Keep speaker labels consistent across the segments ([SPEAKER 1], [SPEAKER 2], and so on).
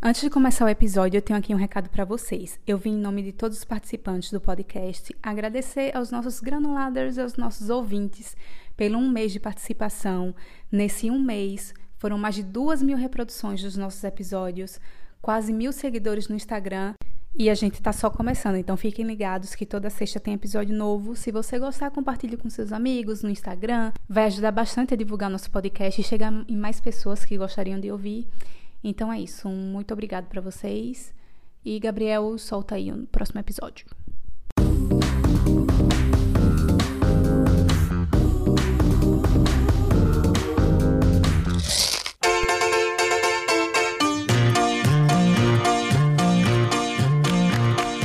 [SPEAKER 1] Antes de começar o episódio, eu tenho aqui um recado para vocês. Eu vim em nome de todos os participantes do podcast agradecer aos nossos granuladers aos nossos ouvintes pelo um mês de participação. Nesse um mês, foram mais de duas mil reproduções dos nossos episódios, quase mil seguidores no Instagram. E a gente tá só começando, então fiquem ligados que toda sexta tem episódio novo. Se você gostar, compartilhe com seus amigos no Instagram. Vai ajudar bastante a divulgar nosso podcast e chegar em mais pessoas que gostariam de ouvir. Então é isso. Um muito obrigado para vocês. E Gabriel, solta aí o próximo episódio.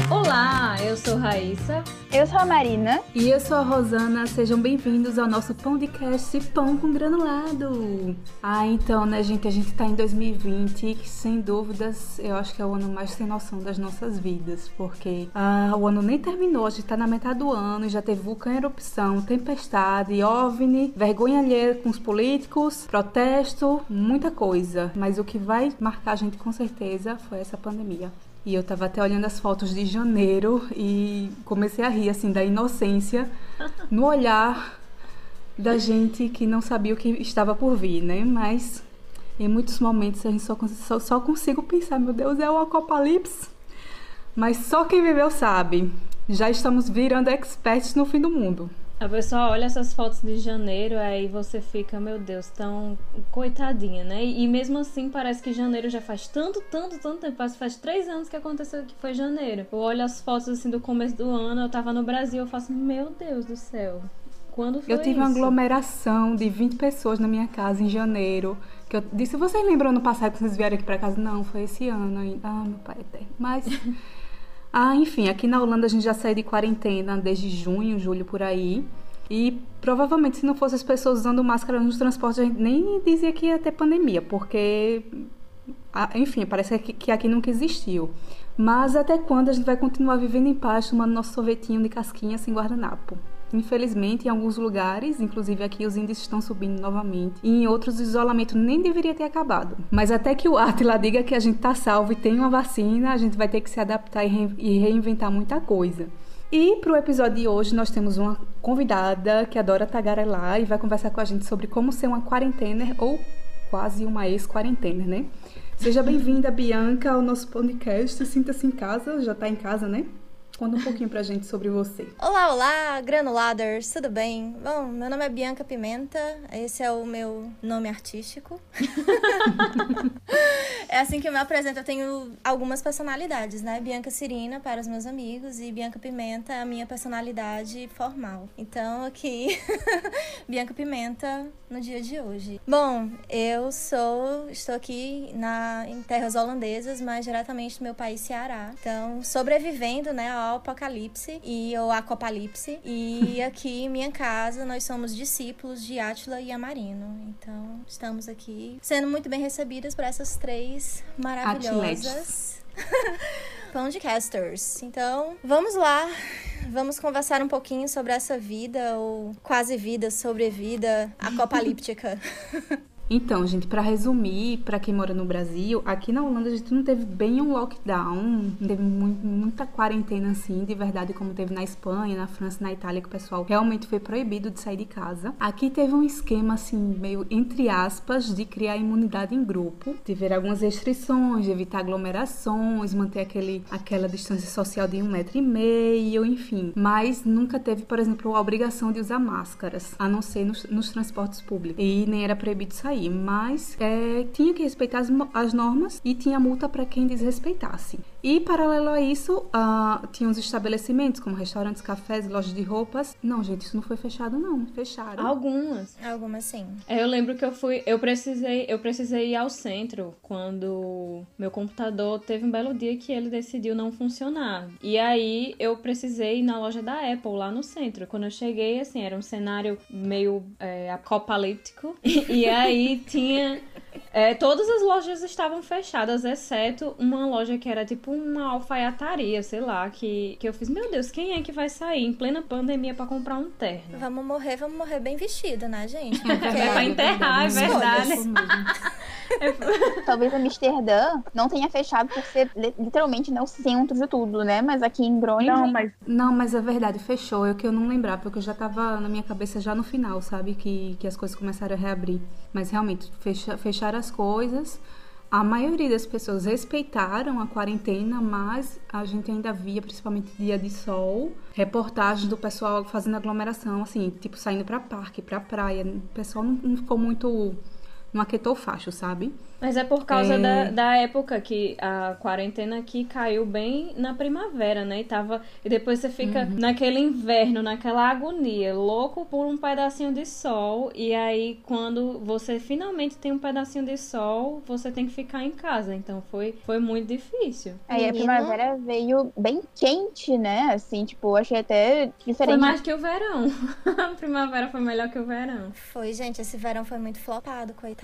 [SPEAKER 2] Olá, eu sou Raíssa.
[SPEAKER 3] Eu sou a Marina.
[SPEAKER 1] E eu sou a Rosana, sejam bem-vindos ao nosso podcast Pão com Granulado. Ah, então, né, gente, a gente tá em 2020 que, sem dúvidas, eu acho que é o ano mais sem noção das nossas vidas, porque ah, o ano nem terminou, a gente tá na metade do ano e já teve vulcão erupção, tempestade, OVNI, vergonha alheia com os políticos, protesto, muita coisa. Mas o que vai marcar a gente com certeza foi essa pandemia. E eu tava até olhando as fotos de janeiro e comecei a rir, assim, da inocência no olhar da gente que não sabia o que estava por vir, né? Mas em muitos momentos a gente só, só, só consigo pensar, meu Deus, é o apocalipse. Mas só quem viveu sabe. Já estamos virando experts no fim do mundo.
[SPEAKER 2] A pessoa olha essas fotos de janeiro, aí você fica, meu Deus, tão coitadinha, né? E mesmo assim parece que janeiro já faz tanto, tanto, tanto tempo. Faz três anos que aconteceu que foi janeiro. Eu olho as fotos assim do começo do ano, eu tava no Brasil, eu faço, meu Deus do céu. Quando foi
[SPEAKER 1] Eu tive
[SPEAKER 2] isso?
[SPEAKER 1] uma aglomeração de 20 pessoas na minha casa em janeiro. Que eu disse, vocês lembram ano passado que vocês vieram aqui pra casa? Não, foi esse ano ainda. Ah, meu pai eterno. Mas. Ah, enfim, aqui na Holanda a gente já saiu de quarentena desde junho, julho por aí. E provavelmente se não fosse as pessoas usando máscara nos transportes, a gente nem dizia que ia ter pandemia, porque, enfim, parece que aqui nunca existiu. Mas até quando a gente vai continuar vivendo em paz, tomando nosso sorvetinho de casquinha sem guardanapo? Infelizmente, em alguns lugares, inclusive aqui, os índices estão subindo novamente. E em outros, o isolamento nem deveria ter acabado. Mas até que o Atila diga que a gente tá salvo e tem uma vacina, a gente vai ter que se adaptar e reinventar muita coisa. E para o episódio de hoje, nós temos uma convidada que adora tagarelar e vai conversar com a gente sobre como ser uma quarentena ou quase uma ex-quarentena, né? Seja bem-vinda, Bianca, ao nosso podcast. Sinta-se em casa, já tá em casa, né? Conta um pouquinho pra gente sobre você.
[SPEAKER 3] Olá, olá, granuladers, tudo bem? Bom, meu nome é Bianca Pimenta, esse é o meu nome artístico. é assim que eu me apresento, eu tenho algumas personalidades, né? Bianca Cirina para os meus amigos e Bianca Pimenta é a minha personalidade formal. Então, aqui, Bianca Pimenta no dia de hoje. Bom, eu sou, estou aqui na, em terras holandesas, mas diretamente do meu país, Ceará. Então, sobrevivendo, né, ao apocalipse e ou acopalipse. E aqui em minha casa nós somos discípulos de Átila e Amarino. Então estamos aqui sendo muito bem recebidas por essas três maravilhosas. Podcasters. Então, vamos lá. Vamos conversar um pouquinho sobre essa vida, ou quase vida, sobrevida apocalíptica.
[SPEAKER 1] Então, gente, para resumir, para quem mora no Brasil, aqui na Holanda a gente não teve bem um lockdown, não teve muito, muita quarentena assim, de verdade, como teve na Espanha, na França, na Itália, que o pessoal realmente foi proibido de sair de casa. Aqui teve um esquema assim, meio entre aspas, de criar imunidade em grupo, tiver algumas restrições, de evitar aglomerações, manter aquele, aquela distância social de um metro e meio, enfim. Mas nunca teve, por exemplo, a obrigação de usar máscaras, a não ser nos, nos transportes públicos. E nem era proibido sair mas é, tinha que respeitar as, as, normas e tinha multa para quem desrespeitasse. E, paralelo a isso, uh, tinha os estabelecimentos, como restaurantes, cafés, lojas de roupas. Não, gente, isso não foi fechado, não. Fecharam.
[SPEAKER 2] Algumas.
[SPEAKER 3] Algumas, sim.
[SPEAKER 2] É, eu lembro que eu fui... Eu precisei, eu precisei ir ao centro quando meu computador teve um belo dia que ele decidiu não funcionar. E aí, eu precisei ir na loja da Apple, lá no centro. Quando eu cheguei, assim, era um cenário meio é, apocalíptico. e aí, tinha é, todas as lojas estavam fechadas, exceto uma loja que era tipo uma alfaiataria, sei lá, que, que eu fiz, meu Deus, quem é que vai sair em plena pandemia para comprar um terno?
[SPEAKER 3] Vamos morrer, vamos morrer bem vestido, né, gente?
[SPEAKER 2] Porque... É pra enterrar, é verdade.
[SPEAKER 4] Talvez Amsterdã não tenha fechado por ser literalmente né, o centro de tudo, né? Mas aqui em Groningen...
[SPEAKER 1] Não, mas, não, mas é verdade, fechou. É que eu não lembrava, porque eu já tava na minha cabeça já no final, sabe? Que, que as coisas começaram a reabrir. Mas realmente, fecha, fecharam as coisas. A maioria das pessoas respeitaram a quarentena, mas a gente ainda via, principalmente dia de sol, reportagens do pessoal fazendo aglomeração, assim, tipo saindo para parque, para praia. O pessoal não, não ficou muito. Não aquietou facho, sabe?
[SPEAKER 2] Mas é por causa é... Da, da época que a quarentena aqui caiu bem na primavera, né? E, tava, e depois você fica uhum. naquele inverno, naquela agonia, louco por um pedacinho de sol. E aí, quando você finalmente tem um pedacinho de sol, você tem que ficar em casa. Então foi, foi muito difícil.
[SPEAKER 4] Aí a primavera veio bem quente, né? Assim, tipo, achei até diferente. Foi
[SPEAKER 2] mais que o verão. a primavera foi melhor que o verão.
[SPEAKER 3] Foi, gente, esse verão foi muito flopado, coitado.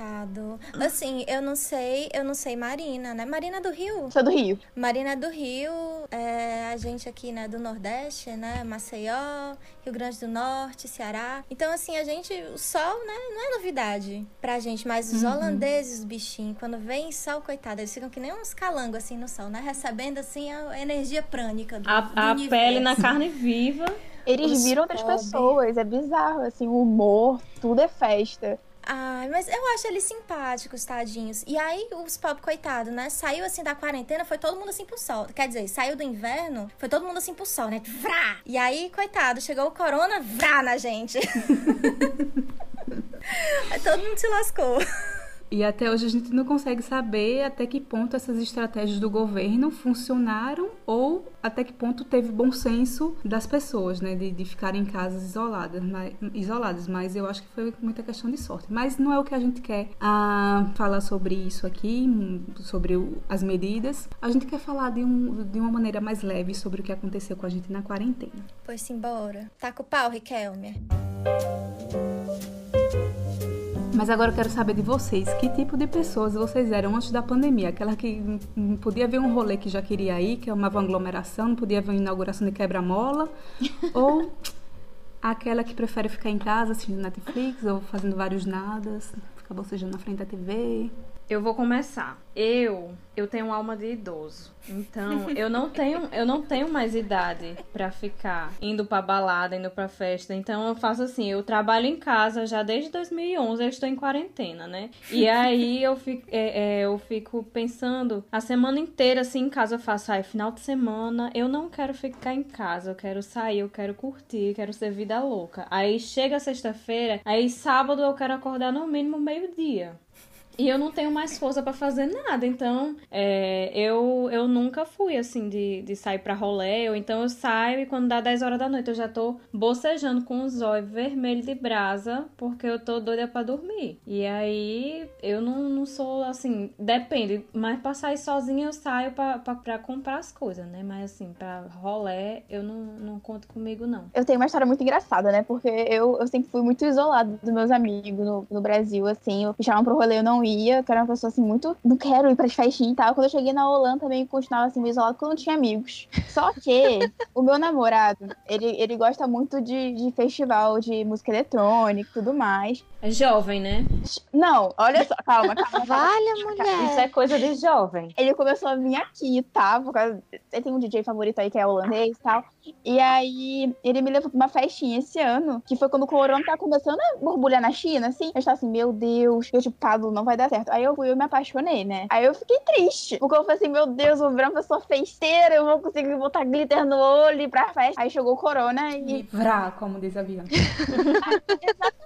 [SPEAKER 3] Assim, eu não não sei, eu não sei Marina, né? Marina do Rio?
[SPEAKER 4] Sou do Rio.
[SPEAKER 3] Marina do Rio, é, a gente aqui, né, do Nordeste, né? Maceió, Rio Grande do Norte, Ceará. Então, assim, a gente, o sol, né, não é novidade pra gente, mas os uhum. holandeses, os bichinhos, quando vem sol, coitado, eles ficam que nem uns calangos, assim, no sol, né? Recebendo, assim, a energia prânica do,
[SPEAKER 2] a,
[SPEAKER 3] do
[SPEAKER 2] a pele na carne viva.
[SPEAKER 4] Eles Os viram outras pessoas, é bizarro, assim, o humor, tudo é festa.
[SPEAKER 3] Ai, mas eu acho eles simpáticos, tadinhos. E aí, os pobres, coitados, né? Saiu assim da quarentena, foi todo mundo assim pro sol. Quer dizer, saiu do inverno, foi todo mundo assim pro sol, né? Vrá! E aí, coitado, chegou o corona, vrá na gente. todo mundo se lascou.
[SPEAKER 1] E até hoje a gente não consegue saber até que ponto essas estratégias do governo funcionaram ou até que ponto teve bom senso das pessoas, né, de, de ficarem em casas isoladas, mas, isoladas. Mas eu acho que foi muita questão de sorte. Mas não é o que a gente quer ah, falar sobre isso aqui, sobre o, as medidas. A gente quer falar de, um, de uma maneira mais leve sobre o que aconteceu com a gente na quarentena.
[SPEAKER 3] Pois embora. Tá com o pau, Riquelme.
[SPEAKER 1] Mas agora eu quero saber de vocês, que tipo de pessoas vocês eram antes da pandemia? Aquela que não podia ver um rolê que já queria ir, que é uma aglomeração, não podia ver uma inauguração de quebra-mola, ou aquela que prefere ficar em casa assistindo Netflix ou fazendo vários nadas, ficar bocejando na frente da TV?
[SPEAKER 2] Eu vou começar. Eu, eu tenho alma de idoso. Então, eu não tenho, eu não tenho mais idade para ficar indo para balada, indo para festa. Então, eu faço assim, eu trabalho em casa já desde 2011, eu estou em quarentena, né? E aí eu fico, é, é, eu fico pensando a semana inteira assim em casa eu faço, ai, final de semana, eu não quero ficar em casa, eu quero sair, eu quero curtir, eu quero ser vida louca. Aí chega sexta-feira, aí sábado eu quero acordar no mínimo meio-dia. E eu não tenho mais força para fazer nada. Então, é, eu, eu nunca fui assim de, de sair pra rolê. Ou então eu saio e quando dá 10 horas da noite eu já tô bocejando com os olhos vermelhos de brasa porque eu tô doida para dormir. E aí eu não, não sou assim, depende. Mas pra sair sozinha eu saio pra, pra, pra comprar as coisas, né? Mas assim, pra rolê eu não, não conto comigo, não.
[SPEAKER 4] Eu tenho uma história muito engraçada, né? Porque eu, eu sempre fui muito isolada dos meus amigos no, no Brasil, assim. Eu chamavam pro rolê, eu não ia ia, que era uma pessoa assim, muito. Não quero ir pras festinhas e tal. Quando eu cheguei na Holanda também continuava assim, meio isolado, porque eu não tinha amigos. Só que o meu namorado, ele, ele gosta muito de, de festival de música eletrônica e tudo mais.
[SPEAKER 2] É jovem, né?
[SPEAKER 4] Não, olha só, calma, calma.
[SPEAKER 3] Vale, mulher.
[SPEAKER 2] Isso é coisa de jovem.
[SPEAKER 4] Ele começou a vir aqui, tá? Por causa... Ele tem um DJ favorito aí que é holandês e tal. E aí, ele me levou pra uma festinha esse ano, que foi quando o corona tá começando a borbulhar na China, assim. Eu estava assim, meu Deus, eu tipo, Pablo, não vai dar certo. Aí eu fui, eu me apaixonei, né? Aí eu fiquei triste, porque eu falei assim, meu Deus, vou virar uma pessoa festeira, eu vou conseguir botar glitter no olho pra festa. Aí chegou o corona e...
[SPEAKER 1] E vrá, como diz a Bianca.
[SPEAKER 4] Exatamente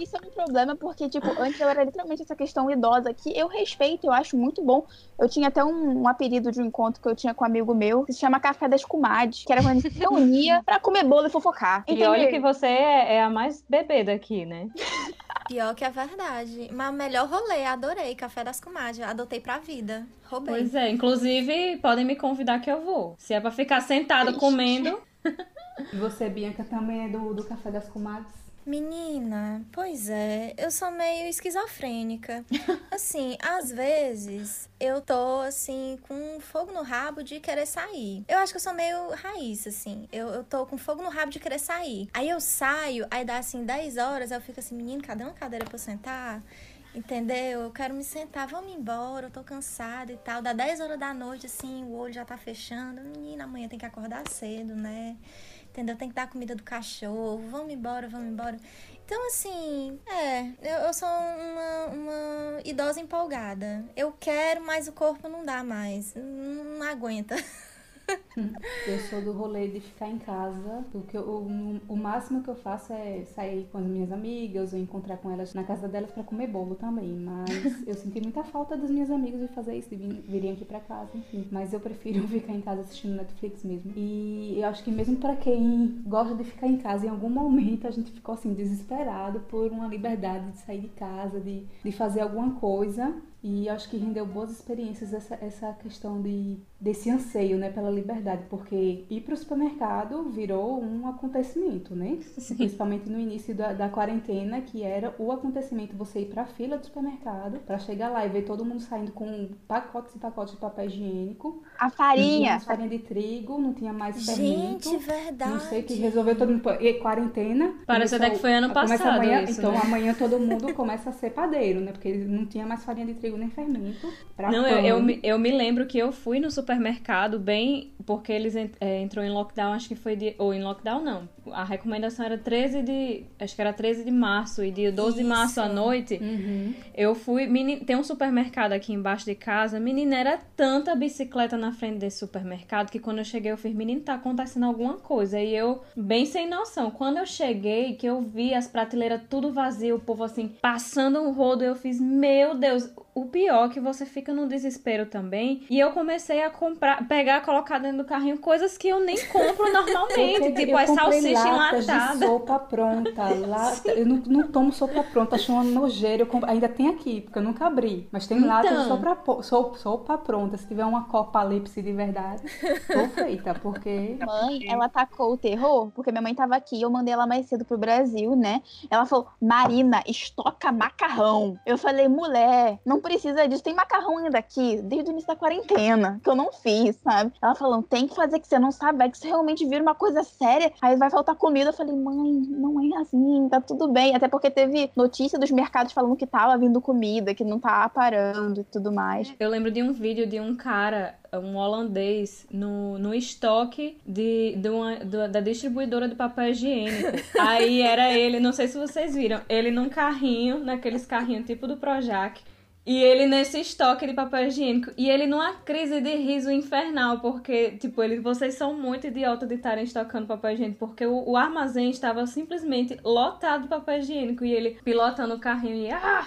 [SPEAKER 4] isso é um problema, porque, tipo, antes eu era literalmente essa questão idosa que eu respeito, eu acho muito bom. Eu tinha até um, um apelido de um encontro que eu tinha com um amigo meu, que se chama Café das Comadres, que era quando a gente se reunia pra comer bolo e fofocar.
[SPEAKER 2] E olha que você é, é a mais bebê daqui, né?
[SPEAKER 3] Pior que é verdade. Mas melhor rolê, adorei. Café das Comadres, adotei pra vida. Roubei.
[SPEAKER 2] Pois é, inclusive podem me convidar que eu vou. Se é pra ficar sentado comendo.
[SPEAKER 1] E você, Bianca, também é do, do Café das Comadres?
[SPEAKER 3] Menina, pois é, eu sou meio esquizofrênica. Assim, às vezes eu tô assim com fogo no rabo de querer sair. Eu acho que eu sou meio raiz, assim. Eu, eu tô com fogo no rabo de querer sair. Aí eu saio, aí dá assim 10 horas, eu fico assim, menino, cadê uma cadeira pra eu sentar? Entendeu? Eu quero me sentar, vamos embora, eu tô cansada e tal. Dá 10 horas da noite, assim, o olho já tá fechando. Menina, amanhã tem que acordar cedo, né? Entendeu? Tem que dar comida do cachorro. Vamos embora, vamos embora. Então, assim, é, eu, eu sou uma, uma idosa empolgada. Eu quero, mas o corpo não dá mais. Não, não aguenta.
[SPEAKER 1] Eu sou do rolê de ficar em casa. Porque o, o máximo que eu faço é sair com as minhas amigas ou encontrar com elas na casa delas para comer bolo também. Mas eu senti muita falta das minhas amigas de fazer isso, de vir, virem aqui para casa, enfim. Mas eu prefiro ficar em casa assistindo Netflix mesmo. E eu acho que mesmo para quem gosta de ficar em casa, em algum momento a gente ficou assim desesperado por uma liberdade de sair de casa, de, de fazer alguma coisa. E acho que rendeu boas experiências essa, essa questão de, desse anseio né, pela liberdade, porque ir para o supermercado virou um acontecimento, né? Sim. Principalmente no início da, da quarentena, que era o acontecimento você ir para a fila do supermercado, para chegar lá e ver todo mundo saindo com pacotes e pacotes de papel higiênico.
[SPEAKER 4] A farinha! Não
[SPEAKER 1] tinha mais farinha de trigo, não tinha mais fermento.
[SPEAKER 3] Gente, verdade!
[SPEAKER 1] Não sei que resolveu todo mundo. E quarentena.
[SPEAKER 2] Parece até que foi ano passado.
[SPEAKER 1] Amanhã,
[SPEAKER 2] isso,
[SPEAKER 1] então
[SPEAKER 2] né?
[SPEAKER 1] amanhã todo mundo começa a ser padeiro, né? Porque não tinha mais farinha de trigo nem fermento. Pra
[SPEAKER 2] Não, eu, eu, eu me lembro que eu fui no supermercado bem. Porque eles é, entrou em lockdown, acho que foi de. Ou em lockdown não. A recomendação era 13 de. Acho que era 13 de março. E dia 12 de março à
[SPEAKER 3] Isso.
[SPEAKER 2] noite.
[SPEAKER 1] Uhum.
[SPEAKER 2] Eu fui. tem um supermercado aqui embaixo de casa. Menina, era tanta bicicleta na frente desse supermercado que quando eu cheguei eu fiz, menino, tá acontecendo alguma coisa. E eu, bem sem noção. Quando eu cheguei, que eu vi as prateleiras tudo vazio, o povo assim, passando um rodo, eu fiz, meu Deus. O pior é que você fica no desespero também. E eu comecei a comprar, pegar, colocar dentro do carrinho coisas que eu nem compro normalmente. Tipo,
[SPEAKER 1] eu
[SPEAKER 2] as
[SPEAKER 1] comprei
[SPEAKER 2] salsicha
[SPEAKER 1] latas de sopa pronta. Lata, eu não, não tomo sopa pronta, acho uma nojeira. Eu comp- ainda tem aqui, porque eu nunca abri. Mas tem latas de
[SPEAKER 2] Então.
[SPEAKER 1] sopa, po- so- sopa pronta. Se tiver uma copalipse de verdade, tô feita, porque.
[SPEAKER 4] Mãe, ela tacou o terror, porque minha mãe tava aqui, eu mandei ela mais cedo pro Brasil, né? Ela falou, Marina, estoca macarrão. Eu falei, mulher, não precisa disso, tem macarrão ainda aqui, desde o início da quarentena, que eu não fiz, sabe? Ela falou, tem que fazer que você não sabe, vai que isso realmente vira uma coisa séria, aí vai faltar comida. Eu falei, mãe, não é assim, tá tudo bem. Até porque teve notícia dos mercados falando que tava vindo comida, que não tá parando e tudo mais.
[SPEAKER 2] Eu lembro de um vídeo de um cara, um holandês, no, no estoque de, de uma, do- da distribuidora de papel higiênico. Aí era ele, não sei se vocês viram, ele num carrinho, naqueles carrinhos tipo do Projac. E ele nesse estoque de papel higiênico. E ele numa crise de riso infernal, porque, tipo, ele, vocês são muito idiotas de estarem estocando papel higiênico, porque o, o armazém estava simplesmente lotado de papel higiênico. E ele pilotando o carrinho e. Ah,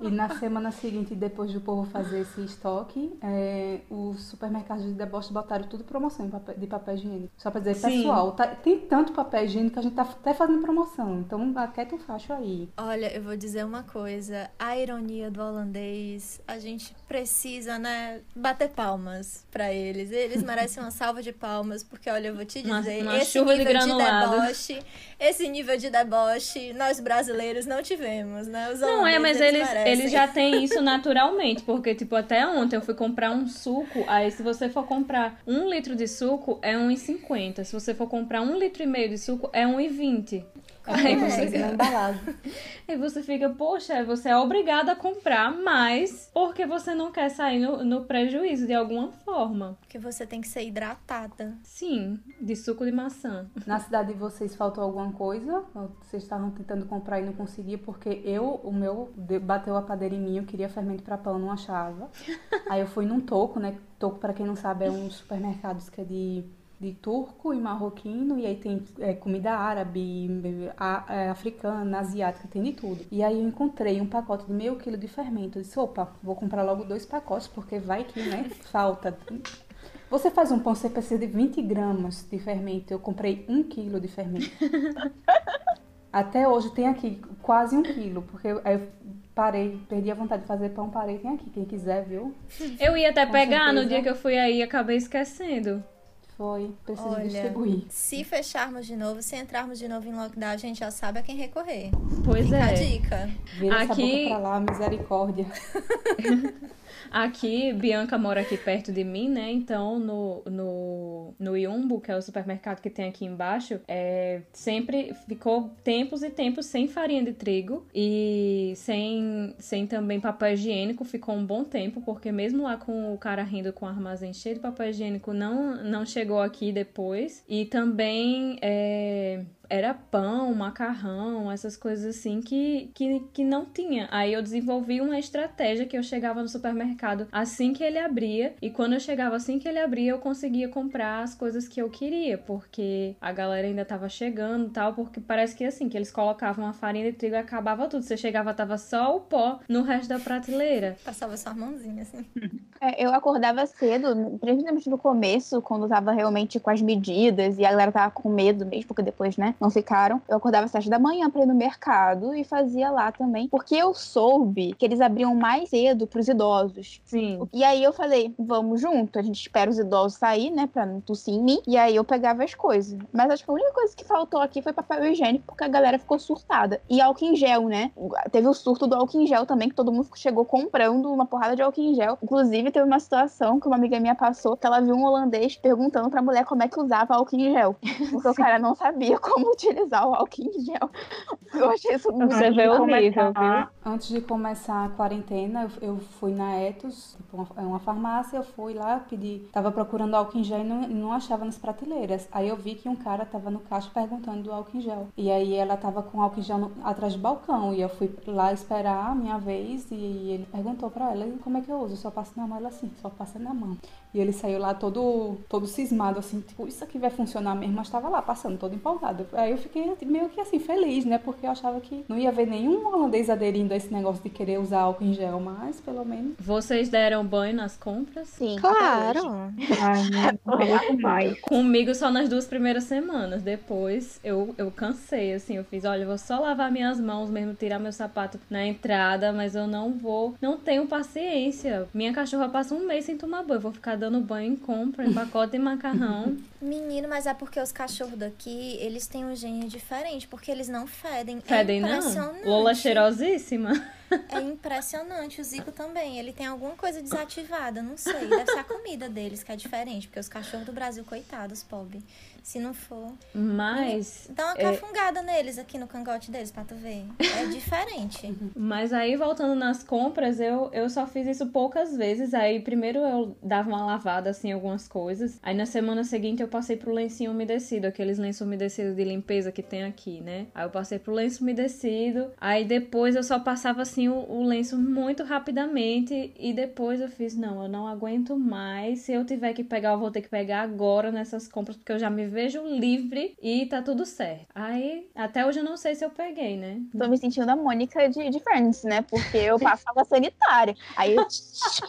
[SPEAKER 1] E na semana seguinte, depois do povo fazer esse estoque, é, os supermercados de deboche botaram tudo promoção de papel, de papel higiênico. Só pra dizer,
[SPEAKER 2] Sim.
[SPEAKER 1] pessoal, tá- tem tanto papel higiênico que a gente tá até fazendo promoção. Então, aquieta o facho aí.
[SPEAKER 3] Olha, eu vou dizer uma coisa. A ironia do holandês, a gente precisa, né, bater palmas pra eles. Eles merecem uma salva de palmas, porque, olha, eu vou te
[SPEAKER 2] Uma-
[SPEAKER 3] dizer,
[SPEAKER 2] uma
[SPEAKER 3] esse
[SPEAKER 2] chuva de
[SPEAKER 3] nível de,
[SPEAKER 2] granulado.
[SPEAKER 3] deboche, esse nível de deboche, nós brasileiros não tivemos, né? Os
[SPEAKER 2] Não é, mas eles,
[SPEAKER 3] merecem.
[SPEAKER 2] eles já têm isso naturalmente, porque, tipo, até ontem eu fui comprar um suco, aí se você for comprar um litro de suco, é 1,50. Se você for comprar um litro e meio de suco, é 1,20. Aí
[SPEAKER 1] É,
[SPEAKER 2] você,
[SPEAKER 1] na embalagem.
[SPEAKER 2] aí você fica, poxa, você é obrigado a comprar mais porque você não quer sair no, no prejuízo de alguma forma.
[SPEAKER 3] Porque você tem que ser hidratada.
[SPEAKER 2] Sim, de suco de maçã.
[SPEAKER 1] Na cidade de vocês faltou alguma coisa? Ou Vocês estavam tentando comprar e não conseguia? Porque eu, o meu, bateu a padeira em mim, eu queria fermento pra pão, não achava. Aí eu fui num toco, né? Toco, pra quem não sabe, é um supermercado que é de, de turco e marroquino. E aí tem é, comida árabe, a- é, africana, asiática, tem de tudo. E aí eu encontrei um pacote de meio quilo de fermento. Eu disse, opa, vou comprar logo dois pacotes, porque vai que, né? Falta. Você faz um pão, você precisa de 20 gramas de fermento. Eu comprei um quilo de fermento. Até hoje tem aqui quase um quilo, porque eu, parei, perdi a vontade de fazer pão, parei, tem aqui. Quem quiser, viu?
[SPEAKER 2] Eu ia até
[SPEAKER 1] Com
[SPEAKER 2] pegar no
[SPEAKER 1] certeza.
[SPEAKER 2] dia que eu fui aí e acabei esquecendo.
[SPEAKER 1] Foi, preciso
[SPEAKER 3] Olha,
[SPEAKER 1] distribuir.
[SPEAKER 3] Se fecharmos de novo, se entrarmos de novo em lockdown, a gente já sabe a quem recorrer.
[SPEAKER 2] Pois
[SPEAKER 3] Fica a
[SPEAKER 2] é.
[SPEAKER 3] dica.
[SPEAKER 1] Vira essa
[SPEAKER 2] Aqui-
[SPEAKER 1] boca pra lá, misericórdia.
[SPEAKER 2] Aqui, Bianca mora aqui perto de mim, né? Então, no, no, no Iumbo, que é o supermercado que tem aqui embaixo, é, sempre ficou tempos e tempos sem farinha de trigo e sem, sem também papel higiênico. Ficou um bom tempo, porque mesmo lá com o cara rindo com o armazém cheio de papel higiênico, não, não chegou aqui depois. E também é, era pão, macarrão, essas coisas assim que, que, que não tinha. Aí eu desenvolvi uma estratégia que eu chegava no supermercado assim que ele abria, e quando eu chegava assim que ele abria, eu conseguia comprar as coisas que eu queria, porque a galera ainda tava chegando e tal, porque parece que assim, que eles colocavam a farinha de trigo e acabava tudo. Você chegava, tava só o pó no resto da prateleira.
[SPEAKER 3] Passava sua mãozinha, assim.
[SPEAKER 4] É, eu acordava cedo, principalmente no começo, quando tava realmente com as medidas e a galera tava com medo mesmo, porque depois, né, não ficaram. Eu acordava às sete da manhã pra ir no mercado e fazia lá também, porque eu soube que eles abriam mais cedo pros idosos.
[SPEAKER 2] Sim.
[SPEAKER 4] E aí eu falei, vamos junto, a gente espera os idosos sair, né, pra não tossir em mim. E aí eu pegava as coisas. Mas acho que a única coisa que faltou aqui foi papel higiênico, porque a galera ficou surtada. E álcool em gel, né? Teve o surto do álcool em gel também, que todo mundo chegou comprando uma porrada de álcool em gel. Inclusive, teve uma situação que uma amiga minha passou, que ela viu um holandês perguntando pra mulher como é que usava álcool em gel. Porque o cara não sabia como utilizar o álcool em gel. Eu achei isso muito
[SPEAKER 2] Você vê nível, viu?
[SPEAKER 1] Antes de começar a quarentena, eu, fui na Etos, tipo, uma, é uma farmácia, eu fui lá, pedi, tava procurando álcool em gel e não, não achava nas prateleiras. Aí eu vi que um cara tava no caixa perguntando do álcool em gel. E aí ela tava com álcool em gel no- atrás do balcão. E eu fui lá esperar a minha vez e ele perguntou pra ela, como é que eu uso? Eu só passo na mão, ela assim, só passa na mão. E ele saiu lá todo, todo cismado, assim, tipo, isso aqui vai funcionar mesmo, mas tava lá passando, todo empolgado. Aí eu fiquei meio que assim, feliz, né? Porque eu achava que não ia ver nenhum holandês aderindo a esse negócio de querer usar álcool em gel, mas pelo menos.
[SPEAKER 2] Vocês deram banho nas compras?
[SPEAKER 4] Sim.
[SPEAKER 3] Claro.
[SPEAKER 5] Ai.
[SPEAKER 2] Comigo só nas duas primeiras semanas. Depois eu, eu cansei, assim. Eu fiz, olha, eu vou só lavar minhas mãos mesmo, tirar meu sapato na entrada, mas eu não vou. Não tenho paciência. Minha cachorra passa um mês sem tomar banho. Eu vou ficar dando banho em compra, em pacote de macarrão.
[SPEAKER 3] Menino, mas é porque os cachorros daqui, eles têm um gênio diferente, porque eles não fedem.
[SPEAKER 2] Fedem,
[SPEAKER 3] é
[SPEAKER 2] não? Lola cheirosíssima.
[SPEAKER 3] É impressionante. O Zico também. Ele tem alguma coisa desativada, não sei. Deve ser a comida deles que é diferente, porque os cachorros do Brasil, coitados, pobre. Se não for.
[SPEAKER 2] Mas.
[SPEAKER 3] Dá uma
[SPEAKER 2] É.
[SPEAKER 3] cafungada neles aqui no cangote deles pra tu ver. É diferente.
[SPEAKER 2] Mas aí, voltando nas compras, eu, eu só fiz isso poucas vezes. Aí, primeiro eu dava uma lavada, assim, algumas coisas. Aí, na semana seguinte, eu passei pro lencinho umedecido. Aqueles lenços umedecidos de limpeza que tem aqui, né? Aí, eu passei pro lenço umedecido. Aí, depois, eu só passava, assim, o, o lenço muito rapidamente. E depois eu fiz, não, eu não aguento mais. Se eu tiver que pegar, eu vou ter que pegar agora nessas compras. Porque eu já me vejo livre e tá tudo certo. Aí, até hoje eu não sei se eu peguei, né?
[SPEAKER 4] Tô me sentindo a Mônica de, de Friends, né? Porque eu passava sanitária. Aí eu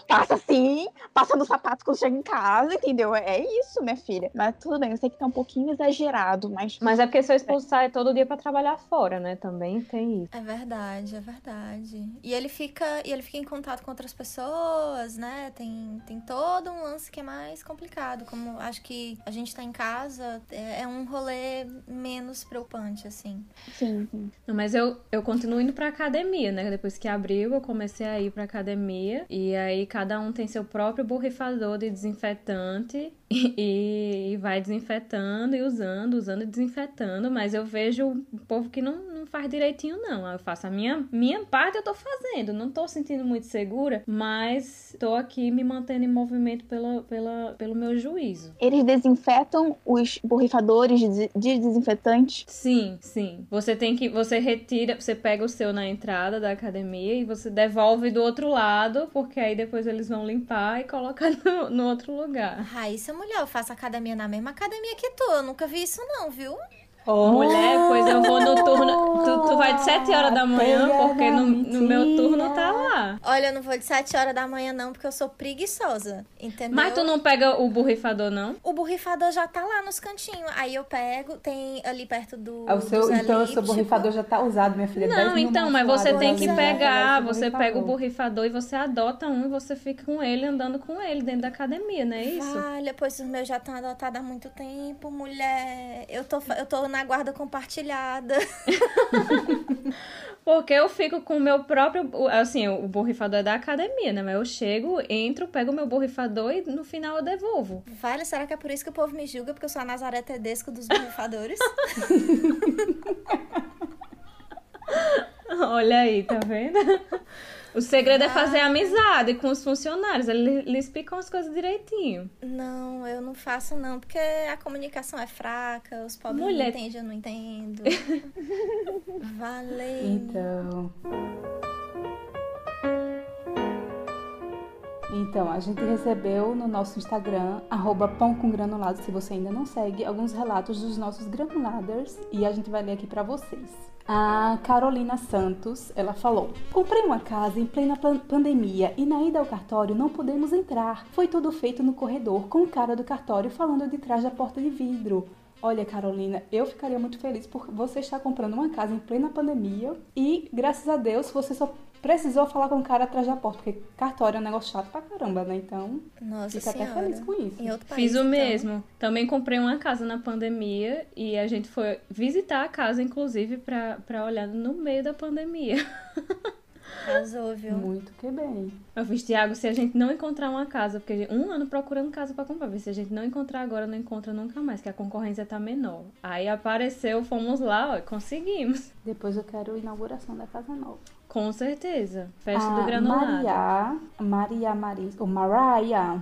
[SPEAKER 4] passa assim, passa no sapato quando chega em casa, entendeu? É isso, minha filha. Mas tudo bem, eu sei que tá um pouquinho exagerado, mas.
[SPEAKER 5] Mas é porque seu esposo sai todo dia pra trabalhar fora, né? Também tem isso.
[SPEAKER 3] É verdade, é verdade. E ele fica, e ele fica em contato com outras pessoas, né? Tem, tem todo um lance que é mais complicado. Como acho que a gente tá em casa, é, é um rolê menos preocupante, assim.
[SPEAKER 4] Sim, sim.
[SPEAKER 2] Não, mas eu, eu continuo indo pra academia, né? Depois que abriu, eu comecei a ir pra academia. E aí cada um tem seu próprio borrifador de desinfetante. E, e vai desinfetando e usando, usando e desinfetando. Mas eu vejo o povo que não, não faz direitinho, não. Eu faço a minha, minha parte, eu tô fazendo. Não tô sentindo muito segura, mas tô aqui me mantendo em movimento pela, pela, pelo meu juízo.
[SPEAKER 4] Eles desinfetam os borrifadores de, de desinfetante.
[SPEAKER 2] Sim, sim. Você tem que. Você retira, você pega o seu na entrada da academia e você devolve do outro lado, porque aí depois eles vão limpar e colocar no, no outro lugar.
[SPEAKER 3] Raíssa, mulher, eu faço academia na mesma academia que tu. Eu nunca vi isso, não, viu?
[SPEAKER 1] Oh,
[SPEAKER 2] Mulher, pois eu vou no turno. Tu, tu vai de 7 horas da manhã, porque no, no meu turno tá lá.
[SPEAKER 3] Olha, eu não vou de 7 horas da manhã, não, porque eu sou preguiçosa. Entendeu?
[SPEAKER 2] Mas tu não pega o borrifador, não?
[SPEAKER 3] O borrifador já tá lá nos cantinhos. Aí eu pego, tem ali perto do.
[SPEAKER 1] Ah, o seu, então o seu borrifador já tá usado, minha filha. 10
[SPEAKER 2] Não, então, mas você tem que
[SPEAKER 3] é.
[SPEAKER 2] pegar, você pega o
[SPEAKER 1] borrifador.
[SPEAKER 2] e você adota um e você fica com ele, andando com ele dentro da academia, não é isso?
[SPEAKER 3] Olha, pois os meus já estão adotados há muito tempo, mulher. Eu tô, eu tô na guarda compartilhada.
[SPEAKER 2] Porque eu fico com o meu próprio. Assim, o borrifador é da academia, né? Mas eu chego, entro, pego o meu borrifador e no final eu devolvo.
[SPEAKER 3] Vale, será que é por isso que o povo me julga? Porque eu sou a Nazaré Tedesco dos borrifadores?
[SPEAKER 2] Olha aí, tá vendo? O segredo é fazer amizade com os funcionários. Eles eles explicam as coisas direitinho.
[SPEAKER 3] não, eu não faço não, porque a comunicação é fraca, os pobres
[SPEAKER 2] Mulher.
[SPEAKER 3] não entendem, eu não entendo. Valeu.
[SPEAKER 1] Então. Então, a gente recebeu no nosso Instagram, arroba pão com granulado, se você ainda não segue, alguns relatos dos nossos granuladers e a gente vai ler aqui pra vocês. A Carolina Santos, ela falou: Comprei uma casa em plena pan- pandemia e na ida ao cartório não pudemos entrar. Foi tudo feito no corredor, com o cara do cartório falando de trás da porta de vidro. Olha, Carolina, eu ficaria muito feliz por você estar comprando uma casa em plena pandemia e, graças a Deus, você só precisou falar com o cara atrás da porta, porque cartório é um negócio chato pra caramba, né? Então,
[SPEAKER 3] Nossa
[SPEAKER 1] fica até
[SPEAKER 3] senhora.
[SPEAKER 1] feliz com isso.
[SPEAKER 3] Em outro país,
[SPEAKER 2] Fiz o
[SPEAKER 3] então.
[SPEAKER 2] mesmo. Também comprei uma casa na pandemia e a gente foi visitar a casa, inclusive, pra, pra olhar no meio da pandemia.
[SPEAKER 3] Arrasou, viu?
[SPEAKER 1] Muito que bem.
[SPEAKER 2] Eu fiz, Tiago, se a gente não encontrar uma casa, porque um ano procurando casa pra comprar, se a gente não encontrar agora, não encontra nunca mais, que a concorrência tá menor. Aí apareceu, fomos lá, ó, conseguimos.
[SPEAKER 1] Depois eu quero a inauguração da casa nova.
[SPEAKER 2] Com certeza. Festa
[SPEAKER 1] a
[SPEAKER 2] do granulado.
[SPEAKER 1] Maria, Maria Marins, ou Mariah,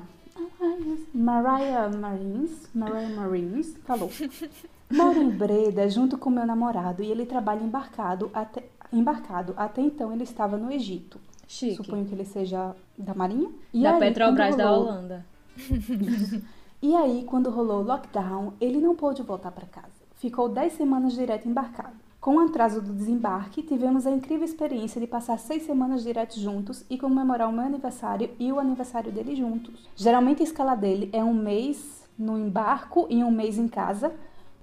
[SPEAKER 1] Mariah Marins, Mariah Marins, falou. Moro em Breda junto com meu namorado e ele trabalha embarcado até, embarcado. Até então ele estava no Egito.
[SPEAKER 2] Chique.
[SPEAKER 1] Suponho que ele seja da Marinha. E
[SPEAKER 2] da
[SPEAKER 1] aí,
[SPEAKER 2] Petrobras
[SPEAKER 1] quando
[SPEAKER 2] da
[SPEAKER 1] rolou-
[SPEAKER 2] Holanda.
[SPEAKER 1] E aí, quando rolou o lockdown, ele não pôde voltar para casa. Ficou 10 semanas direto embarcado. Com o atraso do desembarque, tivemos a incrível experiência de passar seis semanas direto juntos e comemorar o meu aniversário e o aniversário dele juntos. Geralmente a escala dele é um mês no embarco e um mês em casa.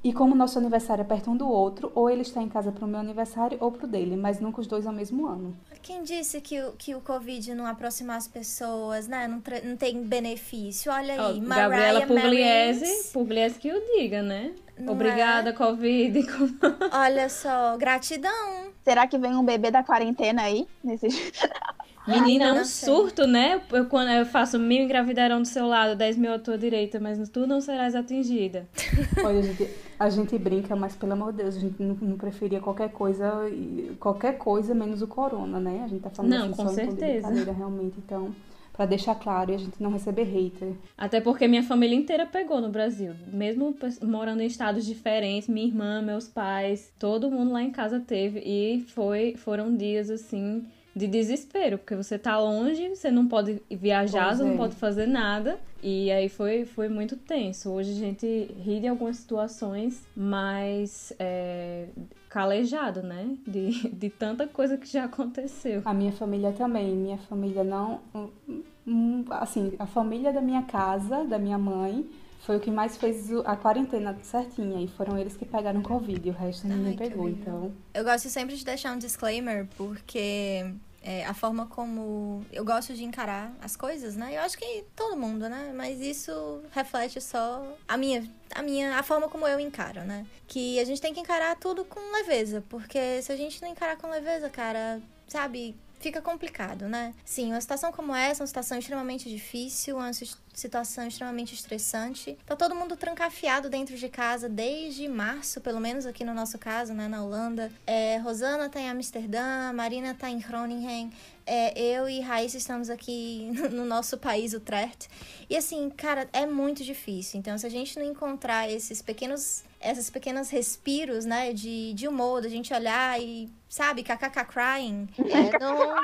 [SPEAKER 1] E como nosso aniversário é perto um do outro, ou ele está em casa pro meu aniversário ou pro dele, mas nunca os dois ao mesmo ano.
[SPEAKER 3] Quem disse que o, que o Covid não aproxima as pessoas, né? Não, não tem benefício? Olha aí,
[SPEAKER 2] Gabriela
[SPEAKER 3] Mariah
[SPEAKER 2] Pugliese,
[SPEAKER 3] Marins.
[SPEAKER 2] Pugliese que o diga, né?
[SPEAKER 3] Não
[SPEAKER 2] Obrigada, Covid.
[SPEAKER 3] Olha só, gratidão.
[SPEAKER 4] Será que vem um bebê da quarentena aí? Nesse...
[SPEAKER 2] Menina, é um surto, né? Eu, quando eu faço mil engravidarão do seu lado, dez mil à tua direita, mas tu não serás atingida.
[SPEAKER 1] Olha, a gente, a gente brinca, mas pelo amor de Deus, a gente não, não preferia qualquer coisa, qualquer coisa menos o corona, né? A gente tá falando
[SPEAKER 2] Não,
[SPEAKER 1] assim
[SPEAKER 2] com
[SPEAKER 1] só
[SPEAKER 2] certeza.
[SPEAKER 1] realmente. Então, pra deixar claro e a gente não receber hater.
[SPEAKER 2] Até porque minha família inteira pegou no Brasil. Mesmo morando em estados diferentes, minha irmã, meus pais, todo mundo lá em casa teve. E foi, foram dias assim de desespero, porque você tá longe, você não pode viajar,
[SPEAKER 1] Pois
[SPEAKER 2] você não
[SPEAKER 1] é.
[SPEAKER 2] pode fazer nada. E aí foi, foi muito tenso. Hoje a gente ri de algumas situações, mas é, calejado, né? De, de tanta coisa que já aconteceu.
[SPEAKER 1] A minha família também. Minha família não. Assim, a família da minha casa, da minha mãe, foi o que mais fez a quarentena certinha. E foram eles que pegaram Covid. O resto ninguém
[SPEAKER 3] Ai,
[SPEAKER 1] pegou. Então.
[SPEAKER 3] Eu gosto sempre de deixar um disclaimer, porque é, a forma como eu gosto de encarar as coisas, né? Eu acho que todo mundo, né? Mas isso reflete só a minha, a minha, a forma como eu encaro, né? Que a gente tem que encarar tudo com leveza, porque se a gente não encarar com leveza, cara, sabe? Fica complicado, né? Sim, uma situação como essa, uma situação extremamente difícil, uma situação extremamente estressante. Tá todo mundo trancafiado dentro de casa desde março, pelo menos aqui no nosso caso, né, na Holanda. É, Rosana tá em Amsterdã, Marina tá em Groningen. É, eu e Raíssa estamos aqui no nosso país, Utrecht. E assim, cara, é muito difícil. Então, se a gente não encontrar esses pequenos, essas pequenas respiros, né, de, de humor, da gente olhar e, sabe, kkk crying, é, não,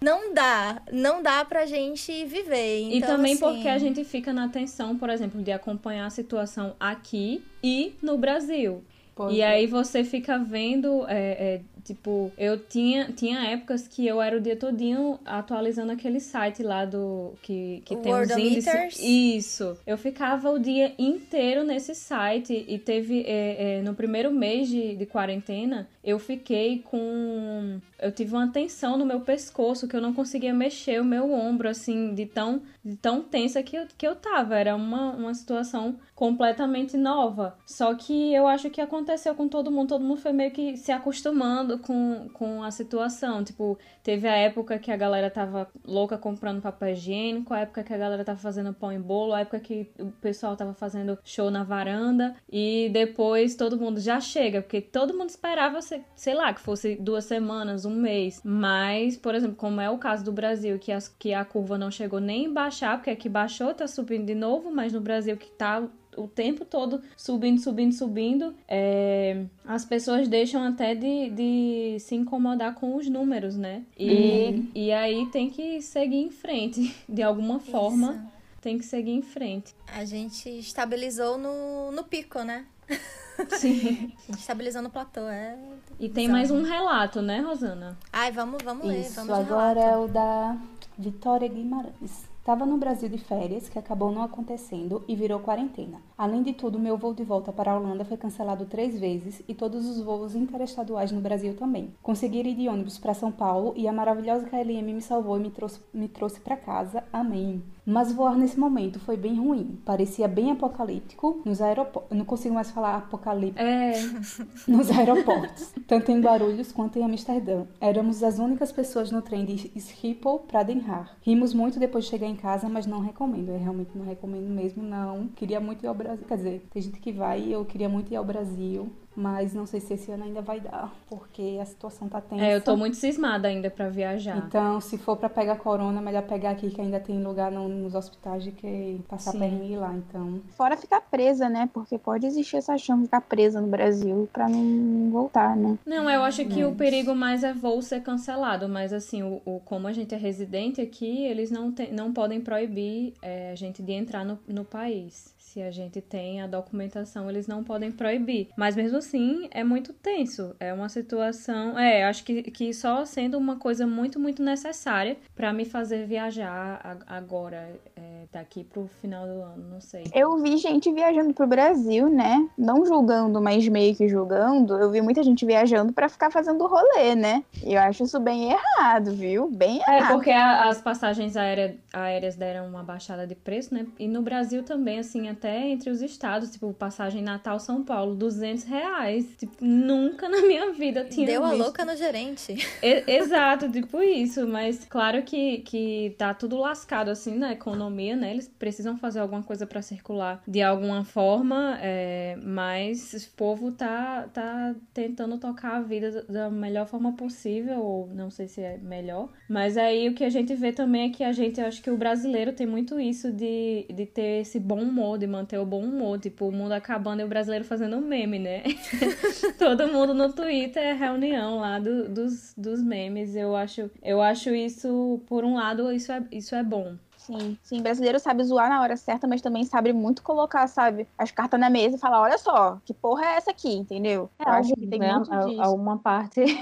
[SPEAKER 3] não dá, não dá pra gente viver. Ver.
[SPEAKER 2] E
[SPEAKER 3] Então,
[SPEAKER 2] também
[SPEAKER 3] assim,
[SPEAKER 2] porque a gente fica na tensão, por exemplo, de acompanhar a situação aqui e no Brasil.
[SPEAKER 1] Pois
[SPEAKER 2] E
[SPEAKER 1] é.
[SPEAKER 2] aí você fica vendo, é, é, tipo, eu tinha, tinha épocas que eu era o dia todinho atualizando aquele site lá do que, que tem os índices. Isso. Eu ficava o dia inteiro nesse site e teve é, é, no primeiro mês de, de quarentena eu fiquei com eu tive uma tensão no meu pescoço que eu não conseguia mexer o meu ombro assim de tão tão tensa que eu, que eu tava. Era uma, uma situação completamente nova. Só que eu acho que aconteceu com todo mundo. Todo mundo foi meio que se acostumando com, com a situação. Tipo, teve a época que a galera tava louca comprando papel higiênico, a época que a galera tava fazendo pão em bolo, a época que o pessoal tava fazendo show na varanda. E depois todo mundo já chega, porque todo mundo esperava, sei, lá, que fosse duas semanas, um mês. Mas, por exemplo, como é o caso do Brasil, que, as, que a curva não chegou nem baixar, porque aqui baixou, tá subindo de novo, mas no Brasil que tá o tempo todo subindo, subindo, subindo, é, as pessoas deixam até de, de se incomodar com os números, né? E, e aí tem que seguir em frente, de alguma forma, tem que seguir em frente.
[SPEAKER 3] A gente estabilizou no, no pico, né?
[SPEAKER 2] Sim.
[SPEAKER 3] A gente estabilizou no platô, é.
[SPEAKER 2] E tem mais um relato, né, Rosana?
[SPEAKER 3] Ai, vamos, vamos ler,
[SPEAKER 1] Isso,
[SPEAKER 3] vamos de
[SPEAKER 1] agora
[SPEAKER 3] relato.
[SPEAKER 1] é o da Vitória Guimarães. Estava no Brasil de férias, que acabou não acontecendo e virou quarentena. Além de tudo, meu voo de volta para a Holanda foi cancelado três vezes e todos os voos interestaduais no Brasil também. Consegui ir de ônibus para São Paulo e a maravilhosa KLM me salvou e me trouxe, me trouxe para casa. Amém. Mas voar nesse momento foi bem ruim. Parecia bem apocalíptico nos aeroportos. Não consigo mais falar apocalíptico
[SPEAKER 2] É,
[SPEAKER 1] nos aeroportos, tanto em Guarulhos quanto em Amsterdã. Éramos as únicas pessoas no trem de Schiphol para Den Haag. Rimos muito depois de chegar em casa, mas não recomendo. Eu realmente não recomendo mesmo, não. Queria muito ir ao Brasil. Quer dizer, tem gente que vai e eu queria muito ir ao Brasil. Mas não sei se esse ano ainda vai dar, porque a situação tá tensa.
[SPEAKER 2] é, eu tô muito cismada ainda pra viajar.
[SPEAKER 1] Então, se for pra pegar corona, melhor pegar aqui, que ainda tem lugar no- nos hospitais de que passar
[SPEAKER 2] Sim.
[SPEAKER 1] perrengue lá. Então,
[SPEAKER 4] Fora ficar presa, né? Porque pode existir essa chance de ficar presa no Brasil pra não voltar, né?
[SPEAKER 2] Não, eu acho que
[SPEAKER 1] É.
[SPEAKER 2] o perigo mais é voo ser cancelado, mas assim, o, o- como a gente é residente aqui, eles não, tem, não podem proibir é, a gente de entrar no, no país. Se a gente tem a documentação, eles não podem proibir. Mas mesmo assim, é muito tenso. É uma situação. É, acho que, que só sendo uma coisa muito, muito necessária pra me fazer viajar agora, é, daqui pro final do ano, não sei.
[SPEAKER 4] Eu vi gente viajando pro Brasil, né? Não julgando, mas meio que julgando. Eu vi muita gente viajando pra ficar fazendo rolê, né? E eu acho isso bem errado, viu? Bem
[SPEAKER 2] É,
[SPEAKER 4] errado.
[SPEAKER 2] porque a- as passagens aérea- aéreas deram uma baixada de preço, né? E no Brasil também, assim, até entre os estados, tipo, passagem Natal-São Paulo, 200 reais. Tipo, nunca na minha vida tinha
[SPEAKER 3] Deu a
[SPEAKER 2] visto.
[SPEAKER 3] louca no gerente.
[SPEAKER 2] E- exato, tipo isso. Mas claro que, que tá tudo lascado, assim, na economia, né? Eles precisam fazer alguma coisa pra circular de alguma forma, é, mas o povo tá, tá tentando tocar a vida da da melhor forma possível, ou não sei se é melhor. Mas aí o que a gente vê também é que a gente, eu acho que o brasileiro tem muito isso de, de ter esse bom humor, de manter o bom humor. Tipo, o mundo acabando e o brasileiro fazendo meme, né? Todo mundo no Twitter é reunião lá do- dos, dos memes. Eu acho, eu acho isso, por um lado, isso é, isso é bom.
[SPEAKER 4] Sim, sim, brasileiro sabe zoar na hora certa, mas também sabe muito colocar, sabe, as cartas na mesa e falar, olha só, que porra é essa aqui, entendeu? Eu acho que tem
[SPEAKER 5] né?
[SPEAKER 4] muito disso.
[SPEAKER 5] Alguma parte.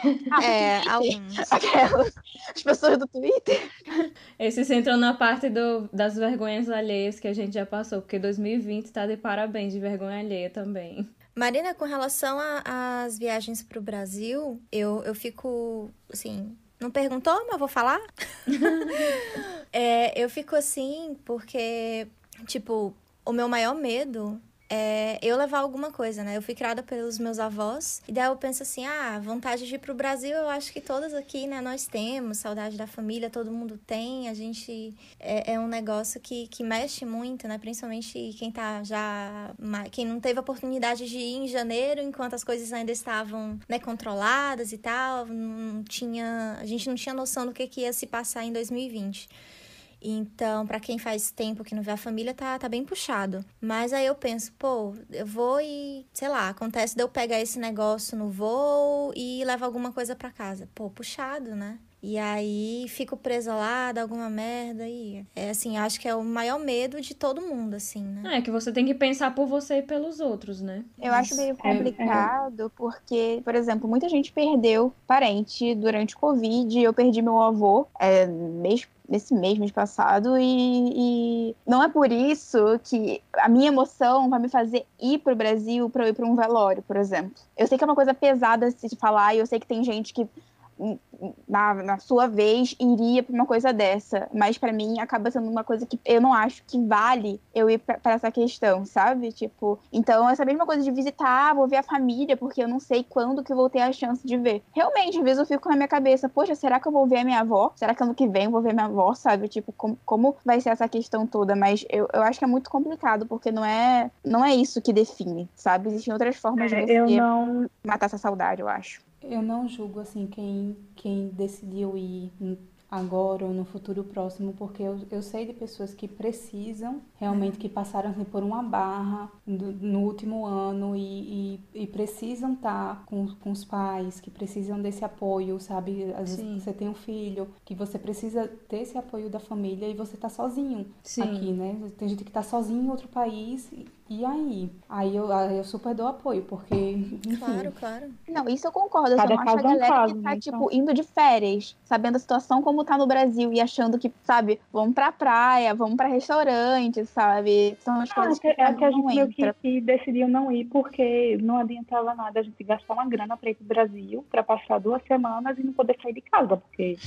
[SPEAKER 3] É, alguns.
[SPEAKER 4] Aquelas, as pessoas do Twitter.
[SPEAKER 2] Esses entram na parte do, das vergonhas alheias que a gente já passou, porque 2020 tá de parabéns de vergonha alheia também.
[SPEAKER 3] Marina, com relação às viagens pro Brasil, eu, eu fico, assim, não perguntou, mas eu vou falar? É, eu fico assim porque, tipo, o meu maior medo é eu levar alguma coisa, né? Eu fui criada pelos meus avós, e daí eu penso assim, ah, vontade de ir pro Brasil, eu acho que todas aqui, né, nós temos, saudade da família, todo mundo tem, a gente, é, é um negócio que, que mexe muito, né? Principalmente quem tá já, quem não teve a oportunidade de ir em janeiro, enquanto as coisas ainda estavam, né, controladas e tal, não tinha, a gente não tinha noção do que, que ia se passar em 2020. Então, pra quem faz tempo que não vê a família, tá, tá bem puxado. Mas aí eu penso, pô, eu vou e, sei lá, acontece de eu pegar esse negócio no voo e levar alguma coisa pra casa. Pô, puxado, né? E aí fico presa lá, dá alguma merda e é assim, acho que é o maior medo de todo mundo, assim, né?
[SPEAKER 2] É que você tem que pensar por você e pelos outros, né?
[SPEAKER 4] Eu acho meio complicado porque, por exemplo, muita gente perdeu parente durante o Covid. Eu perdi meu avô é, mês nesse mês, mês passado, e, e, não é por isso que a minha emoção vai me fazer ir pro Brasil para ir para um velório, por exemplo. Eu sei que é uma coisa pesada se falar, e eu sei que tem gente que na, na sua vez, iria para uma coisa dessa. Mas para mim acaba sendo uma coisa que eu não acho que vale eu ir para essa questão, sabe? Tipo, então essa mesma coisa de visitar, vou ver a família, porque eu não sei quando que eu vou ter a chance de ver. Realmente, às vezes eu fico na minha cabeça, poxa, será que eu vou ver a minha avó? Será que ano que vem eu vou ver minha avó, sabe? Tipo, como, como vai ser essa questão toda? Mas eu, eu acho que é muito complicado, porque não é, não é isso que define, sabe? Existem outras formas
[SPEAKER 6] É,
[SPEAKER 4] de
[SPEAKER 6] eu
[SPEAKER 4] você
[SPEAKER 6] não.
[SPEAKER 4] matar essa saudade, eu acho.
[SPEAKER 1] Eu não julgo assim quem, quem decidiu ir agora ou no futuro próximo, porque eu, eu sei de pessoas que precisam, realmente que passaram assim, por uma barra do- no último ano e, e, e precisam estar com, com os pais, que precisam desse apoio, sabe? Às
[SPEAKER 2] Sim.
[SPEAKER 1] vezes você tem um filho, que você precisa ter esse apoio da família e você tá sozinho
[SPEAKER 2] Sim.
[SPEAKER 1] aqui, né? Tem gente que tá sozinho em outro país e, aí? Aí eu, aí eu super dou apoio, porque, enfim,
[SPEAKER 3] Claro, claro.
[SPEAKER 4] Não, isso eu concordo. Eu só
[SPEAKER 6] Cada
[SPEAKER 4] não acho a
[SPEAKER 6] é um
[SPEAKER 4] galera
[SPEAKER 6] caso,
[SPEAKER 4] que tá,
[SPEAKER 6] né?
[SPEAKER 4] tipo, indo de férias, sabendo a situação como tá no Brasil e achando que, sabe, vamos pra praia, vamos pra restaurante, sabe? São as
[SPEAKER 6] Ah,
[SPEAKER 4] coisas que,
[SPEAKER 6] é
[SPEAKER 4] pra
[SPEAKER 6] é que a
[SPEAKER 4] não
[SPEAKER 6] gente meio que,
[SPEAKER 4] entra.
[SPEAKER 6] que decidiu não ir porque não adiantava nada a gente gastar uma grana para ir pro Brasil para passar duas semanas e não poder sair de casa, porque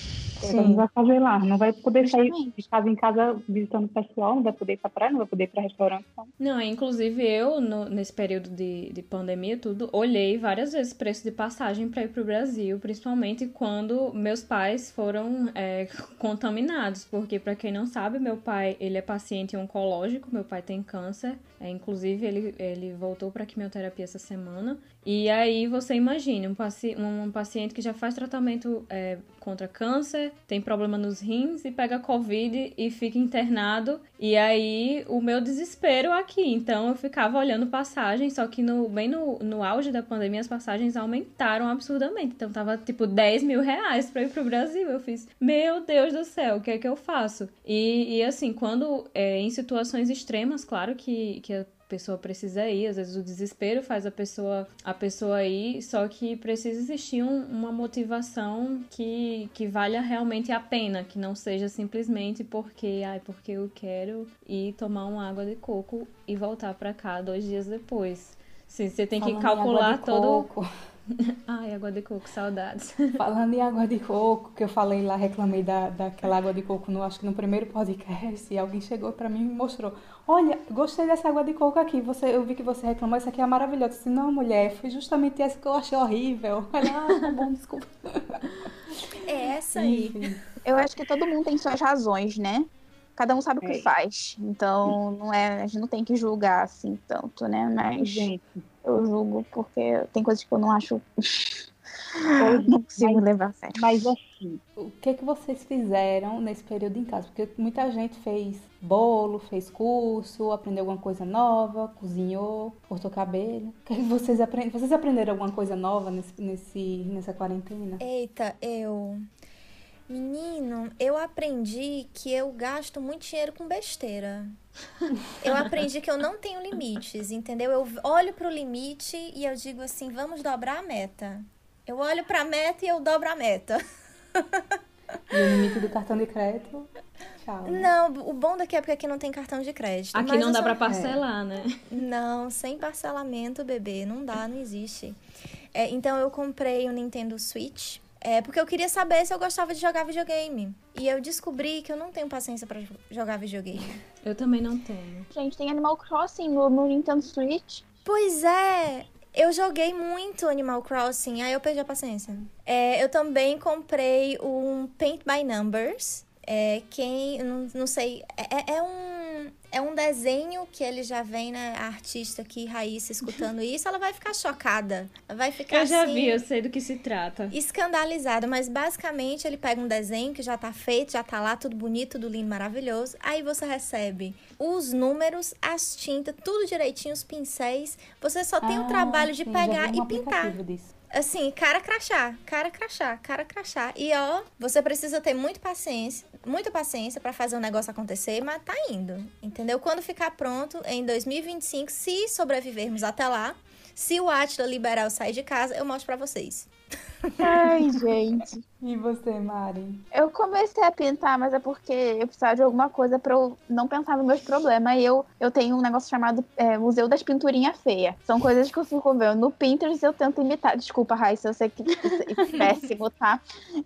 [SPEAKER 6] gente
[SPEAKER 1] Sim.
[SPEAKER 6] vai fazer lá. Não vai poder sair de casa em casa visitando o pessoal, não vai poder ir pra praia, não vai poder ir pra restaurante. Então,
[SPEAKER 2] Não, inclusive eu, no- nesse período de, de pandemia tudo, olhei várias vezes o preço de passagem para ir pro Brasil, principalmente quando meus pais foram é, contaminados, porque para quem não sabe, meu pai, ele é paciente oncológico, meu pai tem câncer, é, inclusive ele, ele voltou para quimioterapia essa semana, e aí você imagine, um, paci um paciente que já faz tratamento é, contra câncer, tem problema nos rins e pega Covid e fica internado. E aí o meu desespero aqui. Então eu ficava olhando passagem, só que no, bem no, no auge da pandemia as passagens aumentaram absurdamente. Então tava tipo 10 mil reais pra ir pro Brasil. Eu fiz, meu Deus do céu, o que é que eu faço? E, e assim, quando é, em situações extremas, claro que, que pessoa precisa ir, às vezes o desespero faz a pessoa a pessoa ir, só que precisa existir um- uma motivação que, que valha realmente a pena, que não seja simplesmente porque, ai, porque eu quero ir tomar uma água de coco e voltar pra cá dois dias depois. Sim, você tem que
[SPEAKER 1] falando água
[SPEAKER 2] calcular
[SPEAKER 1] de
[SPEAKER 2] todo.
[SPEAKER 1] coco,
[SPEAKER 2] Ai, água de coco, saudades.
[SPEAKER 1] Falando em água de coco, que eu falei lá, reclamei da, daquela água de coco, no, acho que no primeiro podcast, e alguém chegou pra mim e me mostrou. Olha, gostei dessa água de coco aqui. Você, eu vi que você reclamou, essa aqui é maravilhosa. Eu disse, não, mulher, foi justamente essa que eu achei horrível. Ela, ah, tá bom, desculpa.
[SPEAKER 3] É essa aí.
[SPEAKER 1] Enfim.
[SPEAKER 4] Eu acho que todo mundo tem suas razões, né? Cada um sabe o
[SPEAKER 6] É.
[SPEAKER 4] que faz. Então, não é, a gente não tem que julgar assim tanto, né? Mas
[SPEAKER 6] gente,
[SPEAKER 4] eu julgo porque tem coisas que eu não acho. Não consigo
[SPEAKER 6] mas,
[SPEAKER 4] levar a sério.
[SPEAKER 6] mas assim,
[SPEAKER 1] O que que vocês fizeram nesse período em casa? Porque muita gente fez bolo, fez curso, aprendeu alguma coisa nova, cozinhou, cortou cabelo. O que que vocês aprenderam? Vocês aprenderam alguma coisa nova nesse, nesse, nessa quarentena?
[SPEAKER 3] Eita, eu. Menino, eu aprendi que eu gasto muito dinheiro com besteira. Eu aprendi que eu não tenho limites, entendeu? Eu olho pro limite e eu digo assim, vamos dobrar a meta. Eu olho pra meta e eu dobro a meta.
[SPEAKER 1] E o limite do cartão de crédito? Tchau. né?
[SPEAKER 3] Não, o bom daqui é porque aqui não tem cartão de crédito.
[SPEAKER 2] Aqui
[SPEAKER 3] mas
[SPEAKER 2] não dá
[SPEAKER 3] só-
[SPEAKER 2] pra parcelar, né?
[SPEAKER 3] Não, sem parcelamento, bebê. Não dá, não existe. É, então eu comprei o Nintendo Switch. É, porque eu queria saber se eu gostava de jogar videogame. E eu descobri que eu não tenho paciência pra jogar videogame.
[SPEAKER 2] Eu também não tenho.
[SPEAKER 4] Gente, tem Animal Crossing no, no Nintendo Switch.
[SPEAKER 3] Pois é, eu joguei muito Animal Crossing, aí eu perdi a paciência. É, eu também comprei um Paint by Numbers. É, quem, não, não sei, é, é- é um, é um desenho que ele já vem, né, a artista aqui, Raíssa, escutando isso, ela vai ficar chocada. Vai ficar
[SPEAKER 2] Eu já
[SPEAKER 3] assim,
[SPEAKER 2] vi, eu sei do que se trata.
[SPEAKER 3] escandalizada, mas basicamente ele pega um desenho que já tá feito, já tá lá tudo bonito, tudo lindo, maravilhoso. Aí você recebe os números, as tintas, tudo direitinho, os pincéis. Você só tem o
[SPEAKER 1] Ah,
[SPEAKER 3] trabalho de
[SPEAKER 1] sim,
[SPEAKER 3] pegar e pintar.
[SPEAKER 1] disso.
[SPEAKER 3] Assim, cara crachá, cara crachá, cara crachá. E ó, você precisa ter muito paciência, muita paciência pra fazer o negócio acontecer, mas tá indo, entendeu? Quando ficar pronto em 2025, se sobrevivermos até lá, se o Atila liberar eu sair de casa, eu mostro pra vocês.
[SPEAKER 4] Ai, gente.
[SPEAKER 1] E você, Mari?
[SPEAKER 4] Eu comecei a pintar, mas é porque eu precisava de alguma coisa pra eu não pensar nos meus problemas. E eu, eu tenho um negócio chamado é, Museu das Pinturinhas Feias. São coisas que eu fico vendo no Pinterest eu tento imitar. Desculpa, Raíssa, eu sei que é péssimo, tá?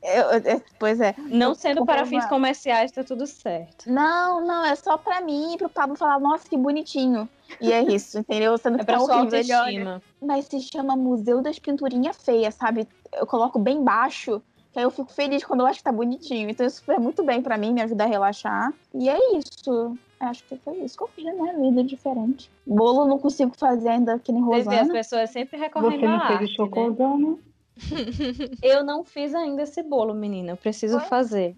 [SPEAKER 4] Eu, eu- pois é.
[SPEAKER 5] Não sendo para fins comerciais, tá tudo certo.
[SPEAKER 4] Não, não, é só pra mim e pro Pablo falar, nossa, que bonitinho. E é isso, entendeu? Sendo
[SPEAKER 5] É
[SPEAKER 4] que
[SPEAKER 5] pra
[SPEAKER 4] tá
[SPEAKER 5] sua autoestima.
[SPEAKER 4] Mas se chama Museu das Pinturinhas Feias, sabe? Eu coloco bem baixo, que aí eu fico feliz quando eu acho que tá bonitinho. Então isso é muito bem pra mim, me ajuda a relaxar. E é isso. Acho que foi isso que eu fiz na minha vida diferente. Bolo não consigo fazer ainda que nem
[SPEAKER 5] Você vê, as
[SPEAKER 4] Rosana.
[SPEAKER 5] pessoas sempre recorrendo
[SPEAKER 6] Você não fez
[SPEAKER 5] arte,
[SPEAKER 6] o
[SPEAKER 5] né? Eu não fiz ainda esse bolo, menina. Eu preciso fazer.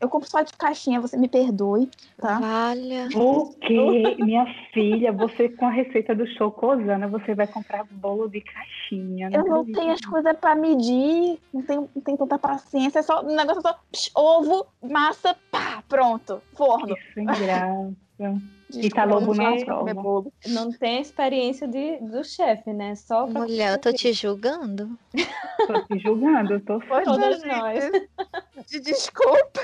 [SPEAKER 4] Eu compro só de caixinha, você me perdoe, tá?
[SPEAKER 7] Valha.
[SPEAKER 6] O quê? Minha filha, você com a receita do chocosana, você vai comprar bolo de caixinha.
[SPEAKER 4] Eu não
[SPEAKER 6] acredito.
[SPEAKER 4] tenho as coisas pra medir, não tenho, não tenho tanta paciência. É só, o negócio é só psh, ovo, massa, pá, pronto. Forno.
[SPEAKER 6] Que sem graça.
[SPEAKER 4] Desculpa,
[SPEAKER 6] tá lobo na prova.
[SPEAKER 5] Não tem experiência de, do chefe, né? Só
[SPEAKER 7] Mulher, eu tô te julgando.
[SPEAKER 6] Tô te julgando, eu tô
[SPEAKER 4] é,
[SPEAKER 5] todas nós.
[SPEAKER 4] De desculpa.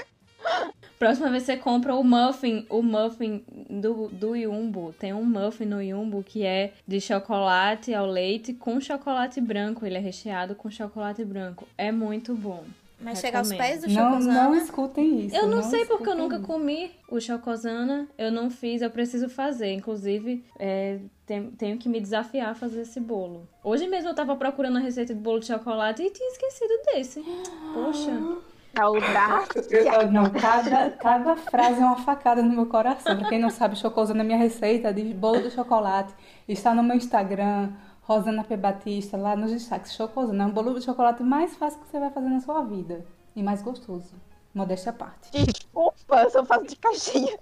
[SPEAKER 2] Próxima vez você compra o muffin, o muffin do, do Yumbo. Tem um muffin no Yumbo que é de chocolate ao leite com chocolate branco. Ele é recheado com chocolate branco. É muito bom.
[SPEAKER 3] Mas chegar aos pés do
[SPEAKER 1] Não,
[SPEAKER 3] chocosana...
[SPEAKER 1] não escutem isso.
[SPEAKER 2] Eu não, sei porque eu nunca
[SPEAKER 1] isso.
[SPEAKER 2] comi o chocosana. Eu não fiz, eu preciso fazer. Inclusive, é, tem- tenho que me desafiar a fazer esse bolo. Hoje mesmo eu tava procurando a receita de bolo de chocolate e tinha esquecido desse. Poxa.
[SPEAKER 4] Audácia.
[SPEAKER 1] Eu- Não, cada, cada frase é uma facada no meu coração. Pra quem não sabe, Chocosana é minha receita de bolo de chocolate. Está no meu Instagram, Rosana P. Batista, lá nos destaques. Chocosana é um bolo de chocolate mais fácil que você vai fazer na sua vida. E mais gostoso. Modéstia à parte.
[SPEAKER 4] Desculpa, eu só faço de caixinha.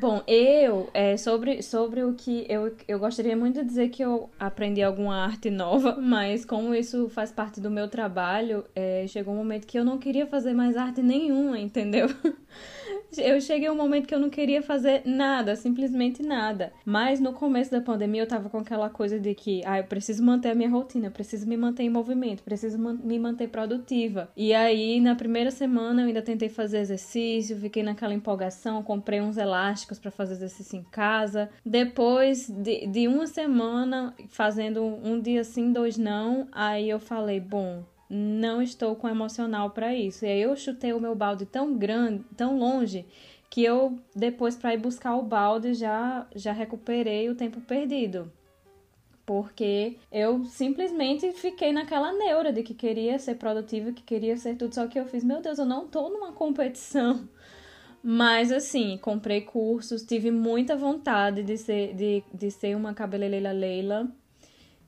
[SPEAKER 2] Bom, eu, é, sobre, sobre o que eu, eu gostaria muito de dizer que eu aprendi alguma arte nova, mas como isso faz parte do meu trabalho, é, chegou um momento que eu não queria fazer mais arte nenhuma, entendeu? Eu cheguei a um momento que eu não queria fazer nada, simplesmente nada. Mas no começo da pandemia eu tava com aquela coisa de que, ah, eu preciso manter a minha rotina, preciso me manter em movimento, preciso man- me manter produtiva. E aí, na primeira semana, eu ainda tentei fazer exercício, fiquei naquela empolgação, comprei uns elásticos pra fazer exercício em casa. Depois de, de uma semana fazendo um dia sim, dois não, aí eu falei, bom, não estou com emocional pra isso. E aí eu chutei o meu balde tão grande, tão longe, que eu depois para ir buscar o balde já já recuperei o tempo perdido. Porque eu simplesmente fiquei naquela neura de que queria ser produtiva, que queria ser tudo, só que eu fiz, meu Deus, eu não tô numa competição. Mas assim, comprei cursos, tive muita vontade de ser, de, de ser uma cabeleireira Leila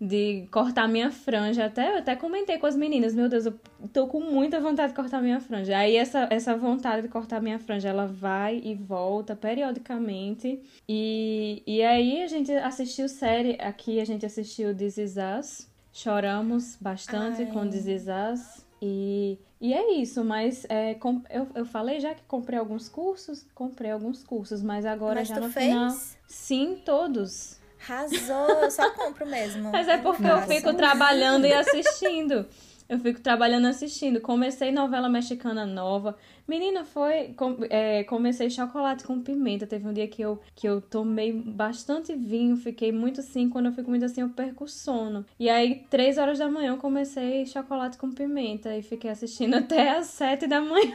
[SPEAKER 2] de cortar minha franja. Até, eu até comentei com as meninas, meu Deus, eu tô com muita vontade de cortar minha franja. Aí essa, essa vontade de cortar minha franja, ela vai e volta periodicamente. E, e aí a gente assistiu série, aqui a gente assistiu This Is Us. Choramos bastante
[SPEAKER 3] Ai.
[SPEAKER 2] com This Is Us. E, e é isso, mas é, com- eu, eu falei já que comprei alguns cursos, comprei alguns cursos, mas agora
[SPEAKER 3] Mas
[SPEAKER 2] já no
[SPEAKER 3] fez?
[SPEAKER 2] final. Sim, todos.
[SPEAKER 3] Arrasou, eu só compro mesmo.
[SPEAKER 2] Mas é porque eu
[SPEAKER 3] faço.
[SPEAKER 2] fico trabalhando e assistindo. Eu fico trabalhando e assistindo. Comecei novela mexicana nova. Menina, foi. com- é, comecei chocolate com pimenta. Teve um dia que eu, que eu tomei bastante vinho, fiquei muito assim. Quando eu fico muito assim, eu perco o sono. E aí, três horas da manhã, eu comecei chocolate com pimenta. E fiquei assistindo até às sete da manhã.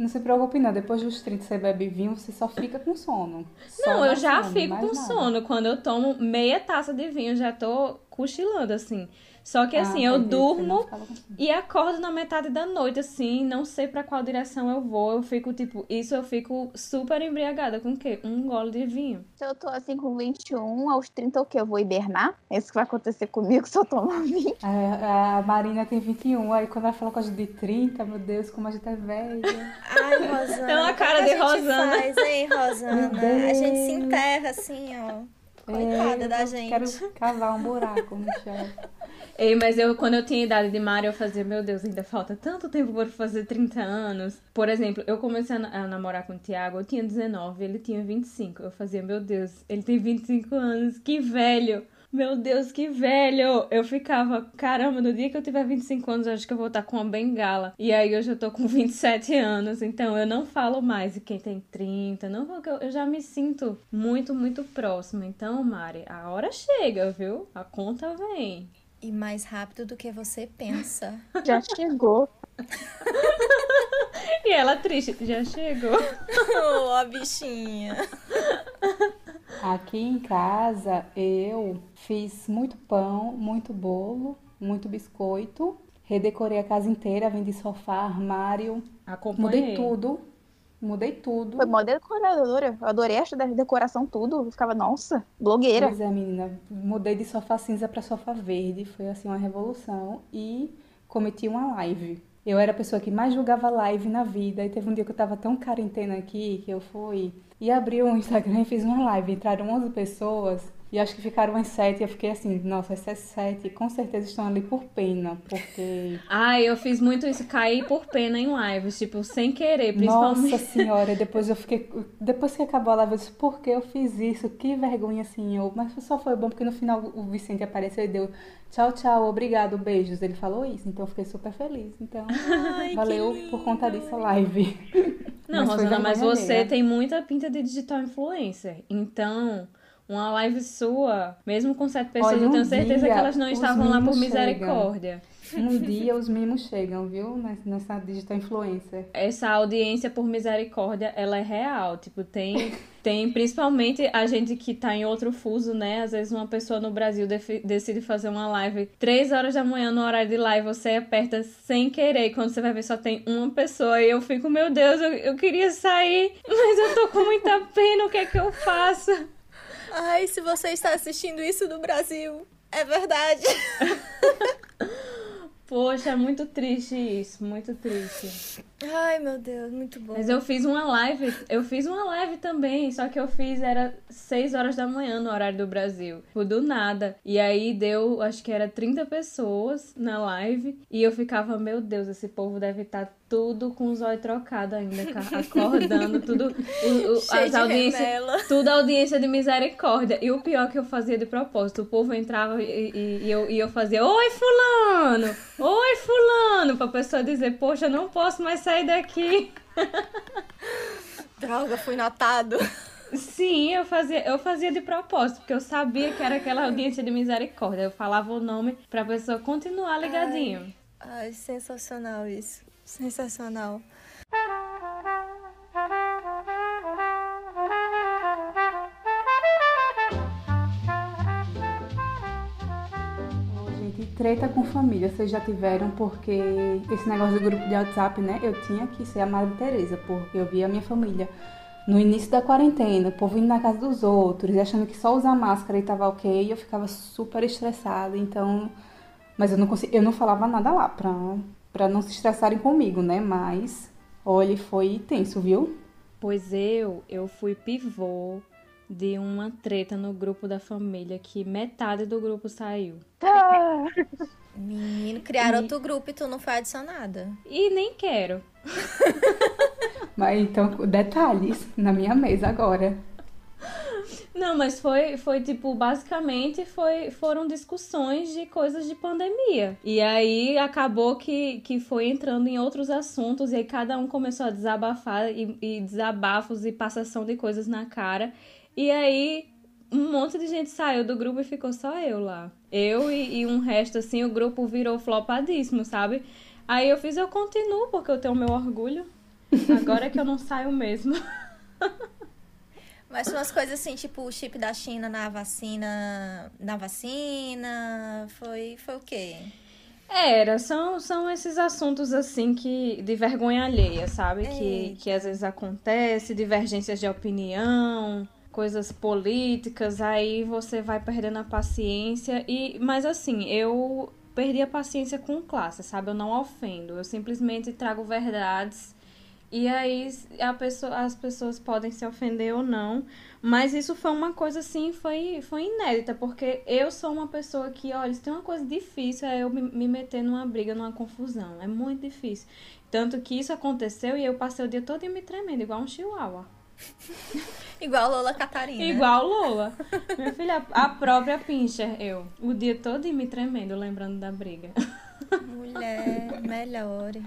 [SPEAKER 1] Não se preocupe, não. Depois dos 30 você bebe vinho, você só fica com sono. Só
[SPEAKER 2] Não, eu já
[SPEAKER 1] sono,
[SPEAKER 2] fico com
[SPEAKER 1] nada.
[SPEAKER 2] sono. Quando eu tomo meia taça de vinho, já tô cochilando, assim. Só que
[SPEAKER 1] Ah,
[SPEAKER 2] assim,
[SPEAKER 1] tá,
[SPEAKER 2] eu durmo e acordo na metade da noite, assim, não sei pra qual direção eu vou. Eu fico, tipo, isso eu fico super embriagada com o quê? Um gole de vinho.
[SPEAKER 4] Se eu tô assim com 21, aos 30 o quê? Eu vou hibernar? É isso que vai acontecer comigo se eu tomar vinho.
[SPEAKER 1] A, a Marina tem 21, aí quando ela falou com a gente de 30, meu Deus, como a gente é velha.
[SPEAKER 3] Ai, Rosana.
[SPEAKER 2] Tem uma cara de
[SPEAKER 3] gente
[SPEAKER 2] Rosana.
[SPEAKER 3] Faz, hein, Rosana? A gente se enterra assim, ó. Coitada
[SPEAKER 1] É,
[SPEAKER 3] da
[SPEAKER 1] eu
[SPEAKER 3] gente.
[SPEAKER 1] Quero cavar um buraco no chão.
[SPEAKER 2] Ei, mas eu, quando eu tinha idade de Mari, eu fazia, meu Deus, ainda falta tanto tempo para fazer 30 anos. Por exemplo, eu comecei a, na- a namorar com o Thiago, eu tinha 19, ele tinha 25. Eu fazia, meu Deus, ele tem 25 anos, que velho. Meu Deus, que velho! Eu ficava, caramba, no dia que eu tiver 25 anos, acho que eu vou estar com uma bengala. E aí hoje eu tô com 27 anos, então eu não falo mais de quem tem 30, não, eu já me sinto muito, muito próxima. Então, Mari, a hora chega, viu? A conta vem.
[SPEAKER 3] E mais rápido do que você pensa.
[SPEAKER 4] Já chegou.
[SPEAKER 2] E ela triste, já chegou.
[SPEAKER 3] oh, a bichinha.
[SPEAKER 1] Aqui em casa eu fiz muito pão, muito bolo, muito biscoito. Redecorei a casa inteira, vendi sofá, armário,
[SPEAKER 2] Acompanhei.
[SPEAKER 1] mudei tudo. Mudei tudo.
[SPEAKER 4] Foi mó decoradora. Eu adorei essa decoração, tudo. Eu ficava, nossa, blogueira.
[SPEAKER 1] Pois é, menina. Mudei de sofá cinza para sofá verde. Foi assim uma revolução. E cometi uma live. Eu era a pessoa que mais julgava live na vida. E teve um dia que eu tava tão quarentena aqui que eu fui e abri o Instagram e fiz uma live. Entraram 11 pessoas. E acho que ficaram umas sete. E eu fiquei assim, nossa, essas sete com certeza estão ali por pena. Porque.
[SPEAKER 2] Ai, eu fiz muito isso, caí por pena em lives, tipo, sem querer, principalmente.
[SPEAKER 1] Nossa senhora, depois eu fiquei. Depois que acabou a live, eu disse, por que eu fiz isso? Que vergonha, senhor. Mas só foi bom porque no final o Vicente apareceu e deu tchau, tchau, obrigado, beijos. Ele falou isso, então eu fiquei super feliz. Então,
[SPEAKER 3] Ai,
[SPEAKER 1] valeu por conta disso a live.
[SPEAKER 2] Não,
[SPEAKER 1] Mas
[SPEAKER 2] Rosana, mas você tem muita pinta de digital influencer. Então, uma live sua, mesmo com sete pessoas,
[SPEAKER 1] Olha,
[SPEAKER 2] eu
[SPEAKER 1] um
[SPEAKER 2] tenho certeza que elas não estavam lá por misericórdia.
[SPEAKER 1] Um dia os mimos chegam, viu? Ness- Nessa digital influencer.
[SPEAKER 2] Essa audiência por misericórdia, ela é real. Tipo, tem, tem principalmente a gente que tá em outro fuso, né? Às vezes uma pessoa no Brasil decide fazer uma live três horas da manhã no horário de live, você aperta sem querer. E quando você vai ver, só tem uma pessoa. E eu fico, meu Deus, eu, eu queria sair, mas eu tô com muita pena, o que é que eu faço?
[SPEAKER 3] Ai, se você está assistindo isso do Brasil, é verdade.
[SPEAKER 2] Poxa, é muito triste isso, muito triste.
[SPEAKER 3] Ai, meu Deus, muito bom.
[SPEAKER 2] Mas eu fiz uma live, eu fiz uma live também, só que eu fiz era 6 horas da manhã no horário do Brasil. Tipo, do nada. E aí deu, acho que era 30 pessoas na live. E eu ficava, meu Deus, esse povo deve estar tudo com os olhos trocados ainda, acordando, tudo. o- o- as audiências.
[SPEAKER 3] remela.
[SPEAKER 2] Tudo audiência de misericórdia. E o pior que eu fazia de propósito, o povo entrava e, e- e eu, e eu fazia, oi fulano! Oi fulano! Pra pessoa dizer, poxa, eu não posso mais sair daqui.
[SPEAKER 3] Droga, fui notado.
[SPEAKER 2] Sim, eu fazia, eu fazia de propósito, porque eu sabia que era aquela audiência de misericórdia. Eu falava o nome pra pessoa continuar ligadinho.
[SPEAKER 3] Ai, sensacional isso. Sensacional.
[SPEAKER 1] Treta com família, vocês já tiveram, porque esse negócio do grupo de WhatsApp, né? Eu tinha que ser a Madre Teresa, porque eu via a minha família no início da quarentena, o povo indo na casa dos outros, achando que só usar máscara e tava ok, e eu ficava super estressada, então. Mas eu não consegui, eu não falava nada lá pra, pra não se estressarem comigo, né? Mas, olha, foi tenso, viu?
[SPEAKER 2] Pois eu, eu fui pivô de uma treta no grupo da família que metade do grupo saiu.
[SPEAKER 4] Ah,
[SPEAKER 3] Menino, criaram outro grupo e tu não foi adicionada.
[SPEAKER 2] E nem quero.
[SPEAKER 1] Mas então, detalhes na minha mesa agora.
[SPEAKER 2] Não, mas foi, foi tipo, basicamente foi, foram discussões de coisas de pandemia. E aí acabou que, que foi entrando em outros assuntos, e aí cada um começou a desabafar e, e desabafos e passação de coisas na cara. E aí um monte de gente saiu do grupo e ficou só eu lá. Eu e, e um resto, assim, o grupo virou flopadíssimo, sabe? Aí eu fiz, eu continuo, porque eu tenho meu orgulho. Agora é que eu não saio mesmo.
[SPEAKER 3] Mas umas coisas assim, tipo o chip da China na vacina. Na vacina. Foi, foi o quê?
[SPEAKER 2] Era, são, são esses assuntos assim que de vergonha alheia, sabe? Que, que às vezes acontece, divergências de opinião, coisas políticas, aí você vai perdendo a paciência e mas assim, eu perdi a paciência com classe, sabe? Eu não ofendo, eu simplesmente trago verdades E aí pessoa, as pessoas podem se ofender ou não, mas isso foi uma coisa assim, foi, foi inédita, porque eu sou uma pessoa que, olha, se tem uma coisa difícil é eu me, me meter numa briga, numa confusão. É muito difícil. Tanto que isso aconteceu e eu passei o dia todo me tremendo, igual um chihuahua.
[SPEAKER 3] Igual Lola Catarina.
[SPEAKER 2] Igual Lola. Minha filha, a própria Pincher, eu. O dia todo me tremendo, lembrando da briga.
[SPEAKER 3] Mulher, melhore.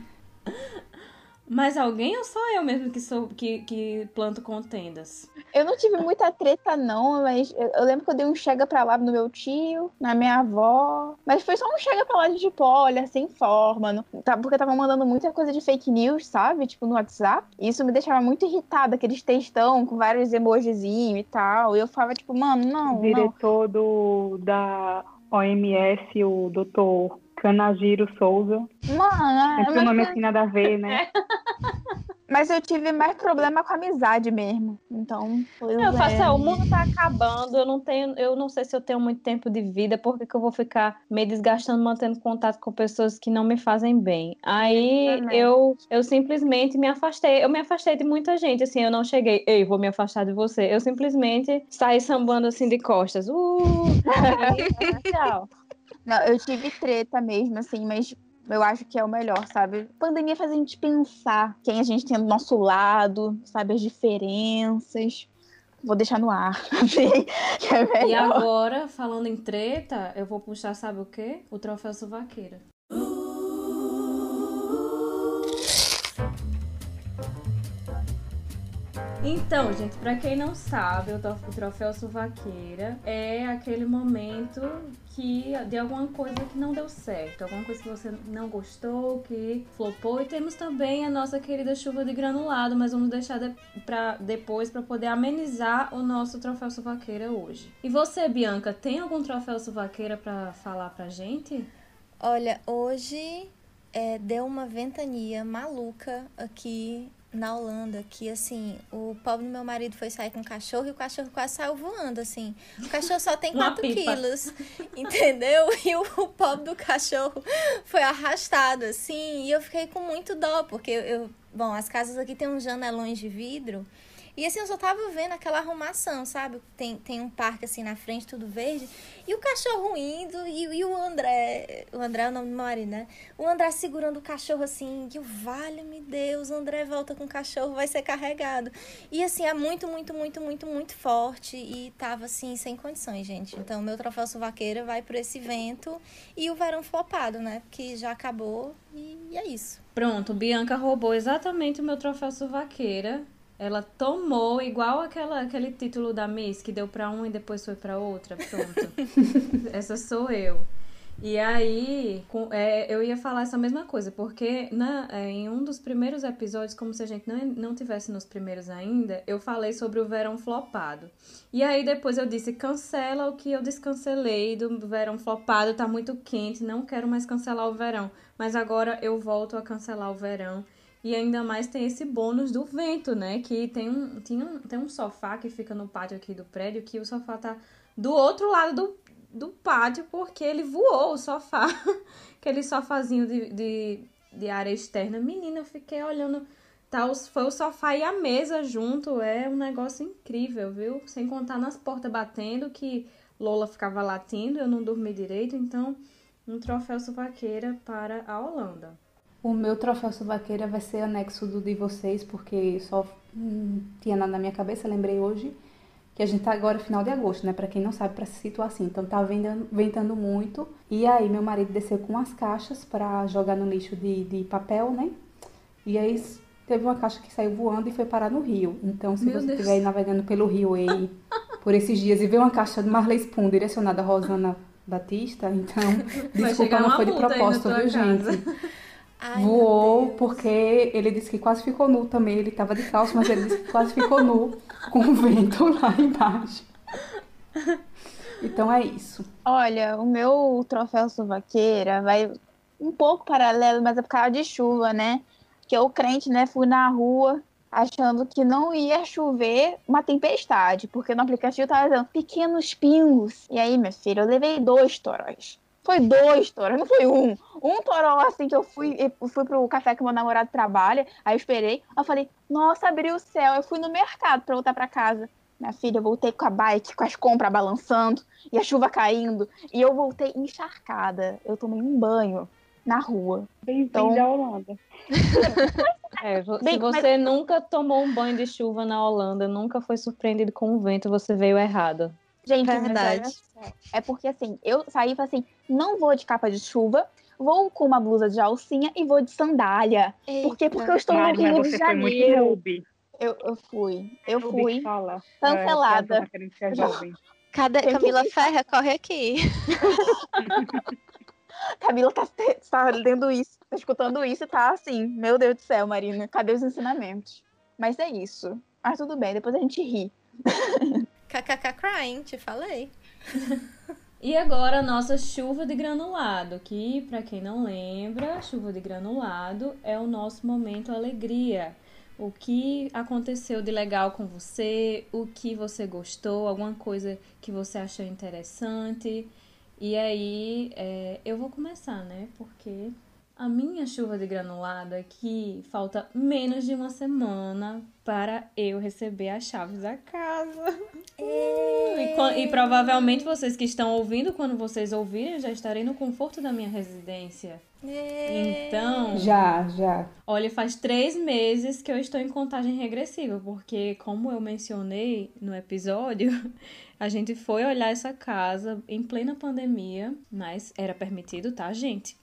[SPEAKER 2] Mas alguém ou só eu mesmo que sou que, que planto contendas?
[SPEAKER 4] Eu não tive muita treta, não, mas eu, eu lembro que eu dei um chega pra lá no meu tio, na minha avó. Mas foi só um chega pra lá de tipo, olha, sem forma. Não, tá, porque tava mandando muita coisa de fake news, sabe? Tipo, no WhatsApp. E isso me deixava muito irritada, aqueles textão com vários emojizinhos e tal. E eu falava, tipo, mano, não.
[SPEAKER 6] O diretor do, da OMS, o doutor Canagiro Souza.
[SPEAKER 4] Mano,
[SPEAKER 6] Esse
[SPEAKER 4] mas,
[SPEAKER 6] nome assim nada a ver, né?
[SPEAKER 4] mas eu tive mais problema com a amizade mesmo. Então,
[SPEAKER 5] Eu faço, é, o mundo tá acabando, eu não tenho, eu não sei se eu tenho muito tempo de vida, porque que eu vou ficar me desgastando mantendo contato com pessoas que não me fazem bem. Aí
[SPEAKER 4] Também.
[SPEAKER 5] eu, eu simplesmente me afastei. Eu me afastei de muita gente, assim, eu não cheguei, ei, vou me afastar de você. Eu simplesmente saí sambando assim de costas. Uh! Tchau.
[SPEAKER 4] Não, eu tive treta mesmo, assim, mas eu acho que é o melhor, sabe? Pandemia faz a gente pensar quem a gente tem do nosso lado, sabe? As diferenças. Vou deixar no ar, que é
[SPEAKER 2] E
[SPEAKER 4] melhor.
[SPEAKER 2] agora, falando em treta, eu vou puxar, sabe o quê? O troféu suvaqueira. Então, gente, pra quem não sabe, o trof- o troféu suvaqueira é aquele momento que de alguma coisa que não deu certo, alguma coisa que você não gostou, que flopou. E temos também a nossa querida chuva de granulado, mas vamos deixar de, pra depois para poder amenizar o nosso troféu suvaqueira hoje. E você, Bianca, tem algum troféu suvaqueira pra falar pra gente?
[SPEAKER 3] Olha, hoje é, deu uma ventania maluca aqui na Holanda, que assim, o pobre do meu marido foi sair com o cachorro e o cachorro quase saiu voando, assim. O cachorro só tem
[SPEAKER 2] Uma
[SPEAKER 3] 4
[SPEAKER 2] pipa.
[SPEAKER 3] quilos, entendeu? E o, o pobre do cachorro foi arrastado, assim, e eu fiquei com muito dó, porque eu. Bom, as casas aqui tem uns janelões de vidro. E assim, eu só tava vendo aquela arrumação, sabe? Tem, tem um parque assim na frente, tudo verde. E o cachorro indo, e, e o André. O André é o nome do marido, né? O André segurando o cachorro assim. E eu, vale-me Deus, o André volta com o cachorro, vai ser carregado. E assim, é muito, muito, muito, muito, muito forte. E tava assim, sem condições, gente. Então, meu troféu suvaqueira vai por esse vento. E o verão flopado, né? Porque já acabou. E é isso.
[SPEAKER 2] Pronto, Bianca roubou exatamente o meu troféu suvaqueira. Ela tomou igual aquela, aquele título da Miss que deu pra um e depois foi pra outra. Pronto. essa sou eu. E aí, com- é, eu ia falar essa mesma coisa, porque na, é, em um dos primeiros episódios, como se a gente não, não tivesse nos primeiros ainda, eu falei sobre o verão flopado. E aí depois eu disse, cancela o que eu descancelei do verão flopado, tá muito quente, não quero mais cancelar o verão. Mas agora eu volto a cancelar o verão. E ainda mais tem esse bônus do vento, né? Que tem um, tinha um, tem um sofá que fica no pátio aqui do prédio, que o sofá tá do outro lado do, do pátio, porque ele voou o sofá. Aquele sofazinho de, de, de área externa. Menina, eu fiquei olhando. Tá, foi o sofá e a mesa junto. É um negócio incrível, viu? Sem contar nas portas batendo, que Lola ficava latindo, eu não dormi direito. Então, um troféu suvaqueira para a Holanda.
[SPEAKER 1] O meu troféu suvaqueira vai ser anexo do de vocês, porque só hum, tinha nada na minha cabeça, lembrei hoje que a gente tá agora final de agosto, né? Pra quem não sabe, pra se situar assim. Então tá ventando, ventando muito. E aí meu marido desceu com as caixas pra jogar no lixo de, de papel, né? E aí teve uma caixa que saiu voando e foi parar no rio. Então se
[SPEAKER 2] Meu
[SPEAKER 1] você estiver navegando pelo rio aí por esses dias e ver uma caixa de Marley Spoon direcionada a Rosana Batista, então
[SPEAKER 2] Vai
[SPEAKER 1] desculpa, não foi de propósito, viu,
[SPEAKER 2] casa.
[SPEAKER 1] gente?
[SPEAKER 3] Ai,
[SPEAKER 1] Voou porque ele disse que quase ficou nu também. Ele tava de calça, mas ele disse que quase ficou nu com o vento lá embaixo. Então é isso.
[SPEAKER 4] Olha, o meu troféu suvaqueira vai um pouco paralelo, mas é por causa de chuva, né? Que eu, crente, né, fui na rua achando que não ia chover uma tempestade, porque no aplicativo tava dizendo pequenos pingos. E aí, minha filha, eu levei dois toróis. Foi dois toros, não foi um. Um toró, assim, que eu fui, eu fui pro café que meu namorado trabalha, aí eu esperei, aí eu falei, nossa, abriu o céu. Eu fui no mercado pra voltar pra casa. Minha filha, eu voltei com a bike, com as compras balançando, e a chuva caindo, e eu voltei encharcada. Eu tomei um banho na rua.
[SPEAKER 6] Bem-vindo
[SPEAKER 4] Então-
[SPEAKER 6] à Holanda.
[SPEAKER 5] É,
[SPEAKER 4] Bem,
[SPEAKER 5] se você nunca tomou um banho de chuva na Holanda, nunca foi surpreendido com o vento, você veio errado.
[SPEAKER 4] Gente,
[SPEAKER 7] Verdade.
[SPEAKER 4] É porque assim, eu saí e falei assim: não vou de capa de chuva, vou com uma blusa de alcinha e vou de sandália. Por quê? Porque eu estou
[SPEAKER 6] Mari,
[SPEAKER 4] no Rio de Janeiro. Eu, eu fui, eu fui.
[SPEAKER 6] que fala.
[SPEAKER 4] Cancelada.
[SPEAKER 6] É, tá.
[SPEAKER 7] Cadê
[SPEAKER 4] Tem que
[SPEAKER 7] Camila
[SPEAKER 4] ir.
[SPEAKER 7] Ferra? Corre aqui.
[SPEAKER 4] Camila tá, tá lendo isso, tá escutando isso e tá assim, meu Deus do céu, Marina, cadê os ensinamentos? Mas é isso. Mas tudo bem, depois a gente ri.
[SPEAKER 3] KKK crying, te falei.
[SPEAKER 2] E agora a nossa chuva de granulado, que para quem não lembra, chuva de granulado é o nosso momento alegria. O que aconteceu de legal com você, o que você gostou, alguma coisa que você achou interessante. E aí, é, eu vou começar, né? Porque a minha chuva de granulado é que falta menos de uma semana para eu receber as chaves da casa. E, quan- e provavelmente vocês que estão ouvindo, quando vocês ouvirem, eu já estarei no conforto da minha residência. Então,
[SPEAKER 1] Já, já.
[SPEAKER 2] olha, faz três meses que eu estou em contagem regressiva, porque, como eu mencionei no episódio, a gente foi olhar essa casa em plena pandemia, mas era permitido, tá, gente?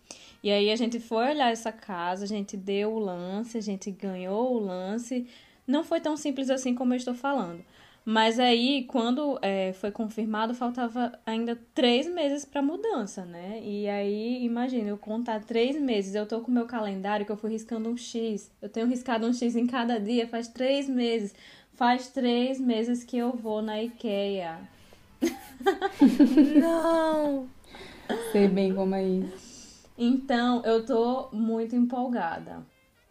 [SPEAKER 2] E aí a gente foi olhar essa casa, a gente deu o lance, a gente ganhou o lance. Não foi tão simples assim como eu estou falando. Mas aí, quando é, foi confirmado, faltava ainda três meses para mudança, né? E aí, imagina, eu contar três meses, eu tô com o meu calendário que eu fui riscando um X. Eu tenho riscado um X em cada dia, faz três meses. Faz três meses que eu vou na IKEA.
[SPEAKER 3] Não!
[SPEAKER 1] Sei bem como é isso.
[SPEAKER 2] Então, eu tô muito empolgada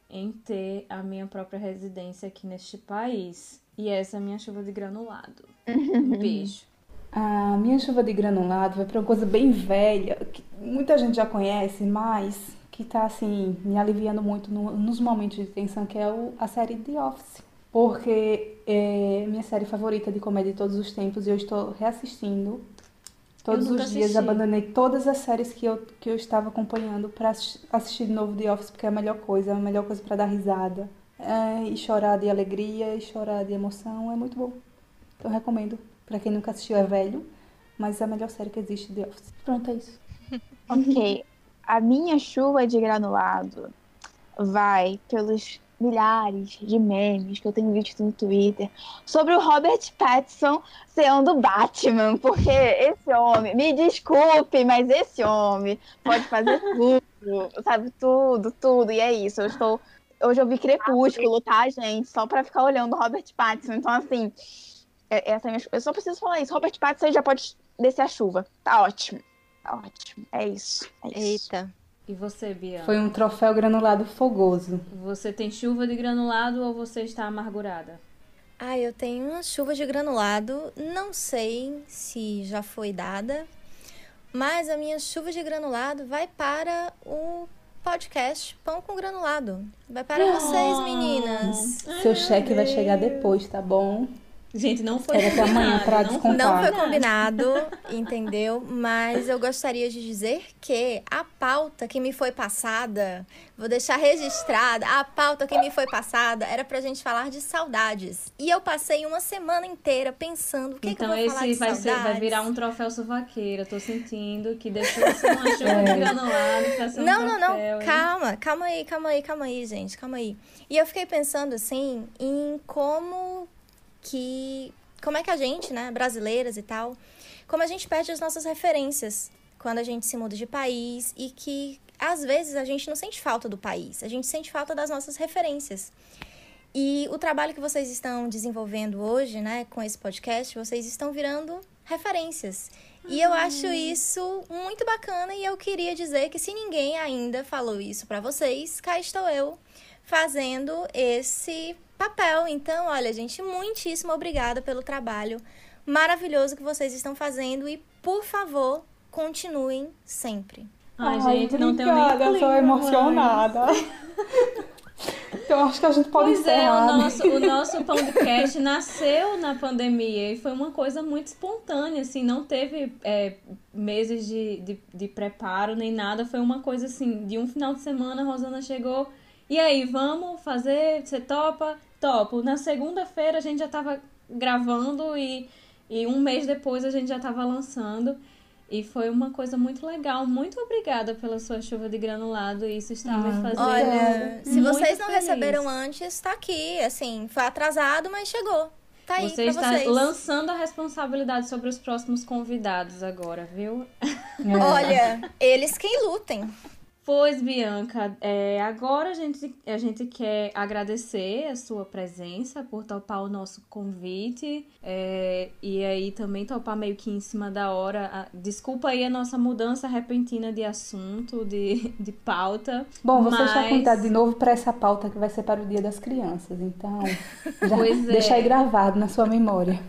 [SPEAKER 2] em ter a minha própria residência aqui neste país. E essa é a minha chuva de granulado. Um beijo.
[SPEAKER 1] A minha chuva de granulado vai pra uma coisa bem velha, que muita gente já conhece, mas que tá assim, me aliviando muito no- nos momentos de tensão, que é o- a série The Office. Porque é minha série favorita de comédia de todos os tempos e eu estou reassistindo todos os dias.
[SPEAKER 2] assisti.
[SPEAKER 1] Abandonei todas as séries que eu, que eu estava acompanhando pra assis- assistir de novo The Office, porque é a melhor coisa, é a melhor coisa pra dar risada. É, e chorar de alegria e chorar de emoção é muito bom. Eu recomendo. Pra quem nunca assistiu, é velho, mas é a melhor série que existe, The Office. Pronto, é isso.
[SPEAKER 4] Ok. A minha chuva de granulado vai pelos milhares de memes que eu tenho visto no Twitter sobre o Robert Pattinson sendo Batman, porque esse homem, me desculpe, mas esse homem pode fazer tudo, sabe tudo, tudo, e é isso. Eu estou hoje eu vi Crepúsculo, tá, gente? Só pra ficar olhando o Robert Pattinson. Então assim, é- essa é a minha... eu só preciso falar isso. Robert Pattinson já pode descer a chuva. Tá ótimo. Tá ótimo. É isso. É isso.
[SPEAKER 7] Eita.
[SPEAKER 2] E você, Bia?
[SPEAKER 1] Foi um troféu granulado fogoso.
[SPEAKER 2] Você tem chuva de granulado ou você está amargurada?
[SPEAKER 3] Ah, eu tenho uma chuva de granulado. Não sei se já foi dada, mas a minha chuva de granulado vai para o podcast Pão com Granulado. Vai para vocês, meninas.
[SPEAKER 1] Seu cheque vai chegar depois, tá bom?
[SPEAKER 2] Gente, não foi
[SPEAKER 1] amanhã
[SPEAKER 2] combinado,
[SPEAKER 1] pra
[SPEAKER 2] não
[SPEAKER 1] descontar.
[SPEAKER 3] Não foi combinado, entendeu? Mas eu gostaria de dizer que a pauta que me foi passada, vou deixar registrada, a pauta que me foi passada era pra gente falar de saudades. E eu passei uma semana inteira pensando o que,
[SPEAKER 2] Então
[SPEAKER 3] que eu vou falar
[SPEAKER 2] esse
[SPEAKER 3] de
[SPEAKER 2] vai,
[SPEAKER 3] saudades.
[SPEAKER 2] vai virar um troféu suvaqueira. Tô sentindo que deixou de ser uma chuva de granulado pra ser um
[SPEAKER 3] Não, não, não.
[SPEAKER 2] troféu, hein?
[SPEAKER 3] Calma, calma aí, calma aí, calma aí, gente, calma aí. E eu fiquei pensando assim em como que. Como é que a gente, né, brasileiras e tal, como a gente perde as nossas referências quando a gente se muda de país e que às vezes a gente não sente falta do país, a gente sente falta das nossas referências. E o trabalho que vocês estão desenvolvendo hoje, né, com esse podcast, vocês estão virando referências. E eu acho isso muito bacana e eu queria dizer que se ninguém ainda falou isso pra vocês, cá estou eu fazendo esse papel. Então, olha, gente, muitíssimo obrigada pelo trabalho maravilhoso que vocês estão fazendo e, por favor, continuem sempre.
[SPEAKER 2] Ai, gente, não tenho nem
[SPEAKER 1] tô
[SPEAKER 2] clima mais.
[SPEAKER 1] emocionada. então acho que a gente pode
[SPEAKER 2] Pois é,
[SPEAKER 1] encerrar.
[SPEAKER 2] o
[SPEAKER 1] né?
[SPEAKER 2] nosso, o nosso podcast nasceu na pandemia e foi uma coisa muito espontânea, assim, não teve é, meses de, de, de preparo nem nada, foi uma coisa assim, de um final de semana a Rosana chegou, e aí, vamos fazer, você topa? Topo. Na segunda-feira a gente já tava gravando e, e um mês depois a gente já tava lançando. E foi uma coisa muito legal. Muito obrigada pela sua chuva de granulado. Isso está me
[SPEAKER 1] Ah,
[SPEAKER 2] fazendo.
[SPEAKER 3] Olha, se vocês não
[SPEAKER 2] feliz.
[SPEAKER 3] receberam antes, tá aqui. Assim, foi atrasado, mas chegou. Tá aí
[SPEAKER 2] Você está
[SPEAKER 3] vocês.
[SPEAKER 2] lançando a responsabilidade sobre os próximos convidados agora, viu?
[SPEAKER 1] É.
[SPEAKER 3] Olha, eles quem lutem.
[SPEAKER 2] Pois, Bianca, é, agora a gente, a gente quer agradecer a sua presença por topar o nosso convite é, e aí também topar meio que em cima da hora. Ah, Desculpa aí a nossa mudança repentina de assunto, de, de pauta.
[SPEAKER 1] Bom, você está
[SPEAKER 2] mas-
[SPEAKER 1] convidado de novo para essa pauta que vai ser para o Dia das Crianças. Então, já
[SPEAKER 2] Pois é.
[SPEAKER 1] deixa aí gravado na sua memória.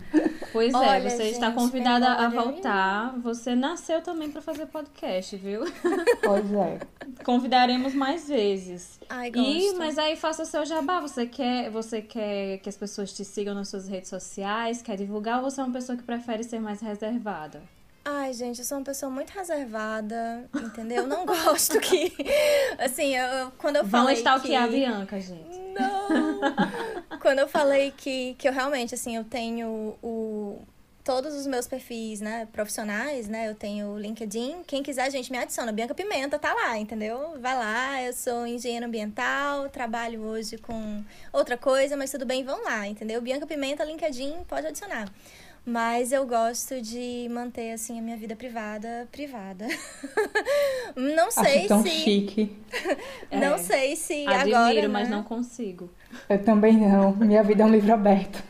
[SPEAKER 2] Pois
[SPEAKER 3] Olha,
[SPEAKER 2] é, você está
[SPEAKER 3] gente,
[SPEAKER 2] convidada a voltar. Você nasceu também para fazer podcast, viu?
[SPEAKER 1] Pois é.
[SPEAKER 2] Convidaremos mais vezes.
[SPEAKER 3] Ai,
[SPEAKER 2] E,
[SPEAKER 3] gosto.
[SPEAKER 2] mas aí faça o seu jabá. Você quer, você quer que as pessoas te sigam nas suas redes sociais? Quer divulgar ou você é uma pessoa que prefere ser mais reservada?
[SPEAKER 3] Ai, gente, eu sou uma pessoa muito reservada, entendeu? Eu não gosto que. Assim, eu, quando eu
[SPEAKER 2] Vão
[SPEAKER 3] falei.
[SPEAKER 2] stalkear a
[SPEAKER 3] que...
[SPEAKER 2] Bianca, gente.
[SPEAKER 3] Não! Quando eu falei que, que eu realmente, assim, eu tenho o, todos os meus perfis, né, profissionais, né, eu tenho o LinkedIn, quem quiser, gente, me adiciona, Bianca Pimenta tá lá, entendeu? Vai lá, eu sou engenheira ambiental, trabalho hoje com outra coisa, mas tudo bem, vão lá, entendeu? Bianca Pimenta, LinkedIn, pode adicionar. Mas eu gosto de manter, assim, a minha vida privada, privada. Não sei
[SPEAKER 1] Acho tão
[SPEAKER 3] se...
[SPEAKER 1] chique.
[SPEAKER 3] Não
[SPEAKER 2] É,
[SPEAKER 3] sei se
[SPEAKER 2] Admiro,
[SPEAKER 3] agora,
[SPEAKER 2] mas
[SPEAKER 3] né?
[SPEAKER 2] não consigo.
[SPEAKER 1] Eu também não. Minha vida é um livro aberto.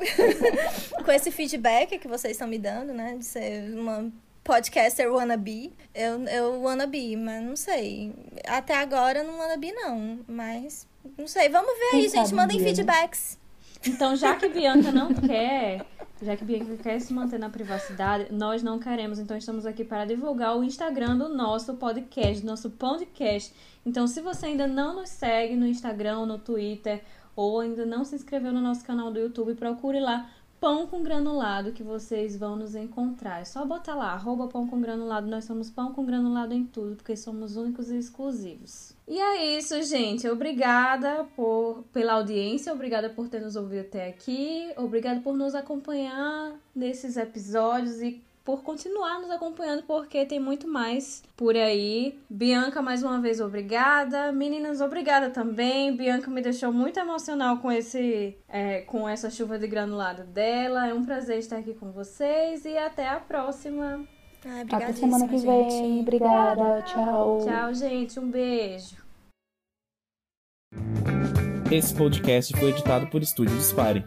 [SPEAKER 3] com esse feedback que vocês estão me dando, né? De ser uma podcaster wannabe. Eu, eu wannabe, mas não sei. Até agora eu não wannabe, não. Mas, não sei. Vamos ver
[SPEAKER 1] Quem
[SPEAKER 3] aí, gente. Mandem
[SPEAKER 1] dia, né?
[SPEAKER 3] feedbacks.
[SPEAKER 2] Então, já que Bianca não quer, já que Bianca quer se manter na privacidade, nós não queremos. Então, estamos aqui para divulgar o Instagram do nosso podcast, do nosso podcast. Então, se você ainda não nos segue no Instagram, no Twitter, ou ainda não se inscreveu no nosso canal do YouTube, procure lá Pão com Granulado, que vocês vão nos encontrar. É só botar lá, arroba Pão com Granulado. Nós somos Pão com Granulado em tudo, porque somos únicos e exclusivos. E é isso, gente. Obrigada por, pela audiência, obrigada por ter nos ouvido até aqui, obrigada por nos acompanhar nesses episódios e por continuar nos acompanhando, porque tem muito mais por aí. Bianca, mais uma vez, obrigada. Meninas, obrigada também. Bianca me deixou muito emocional com esse, é, com essa chuva de granulado dela. É um prazer estar aqui com vocês e até a próxima.
[SPEAKER 3] Ai,
[SPEAKER 1] Até semana que
[SPEAKER 3] obrigadíssima,
[SPEAKER 1] vem.
[SPEAKER 3] gente.
[SPEAKER 1] Obrigada. Tchau.
[SPEAKER 2] Tchau, gente. Um beijo.
[SPEAKER 8] Esse podcast foi editado por Estúdio Dispare.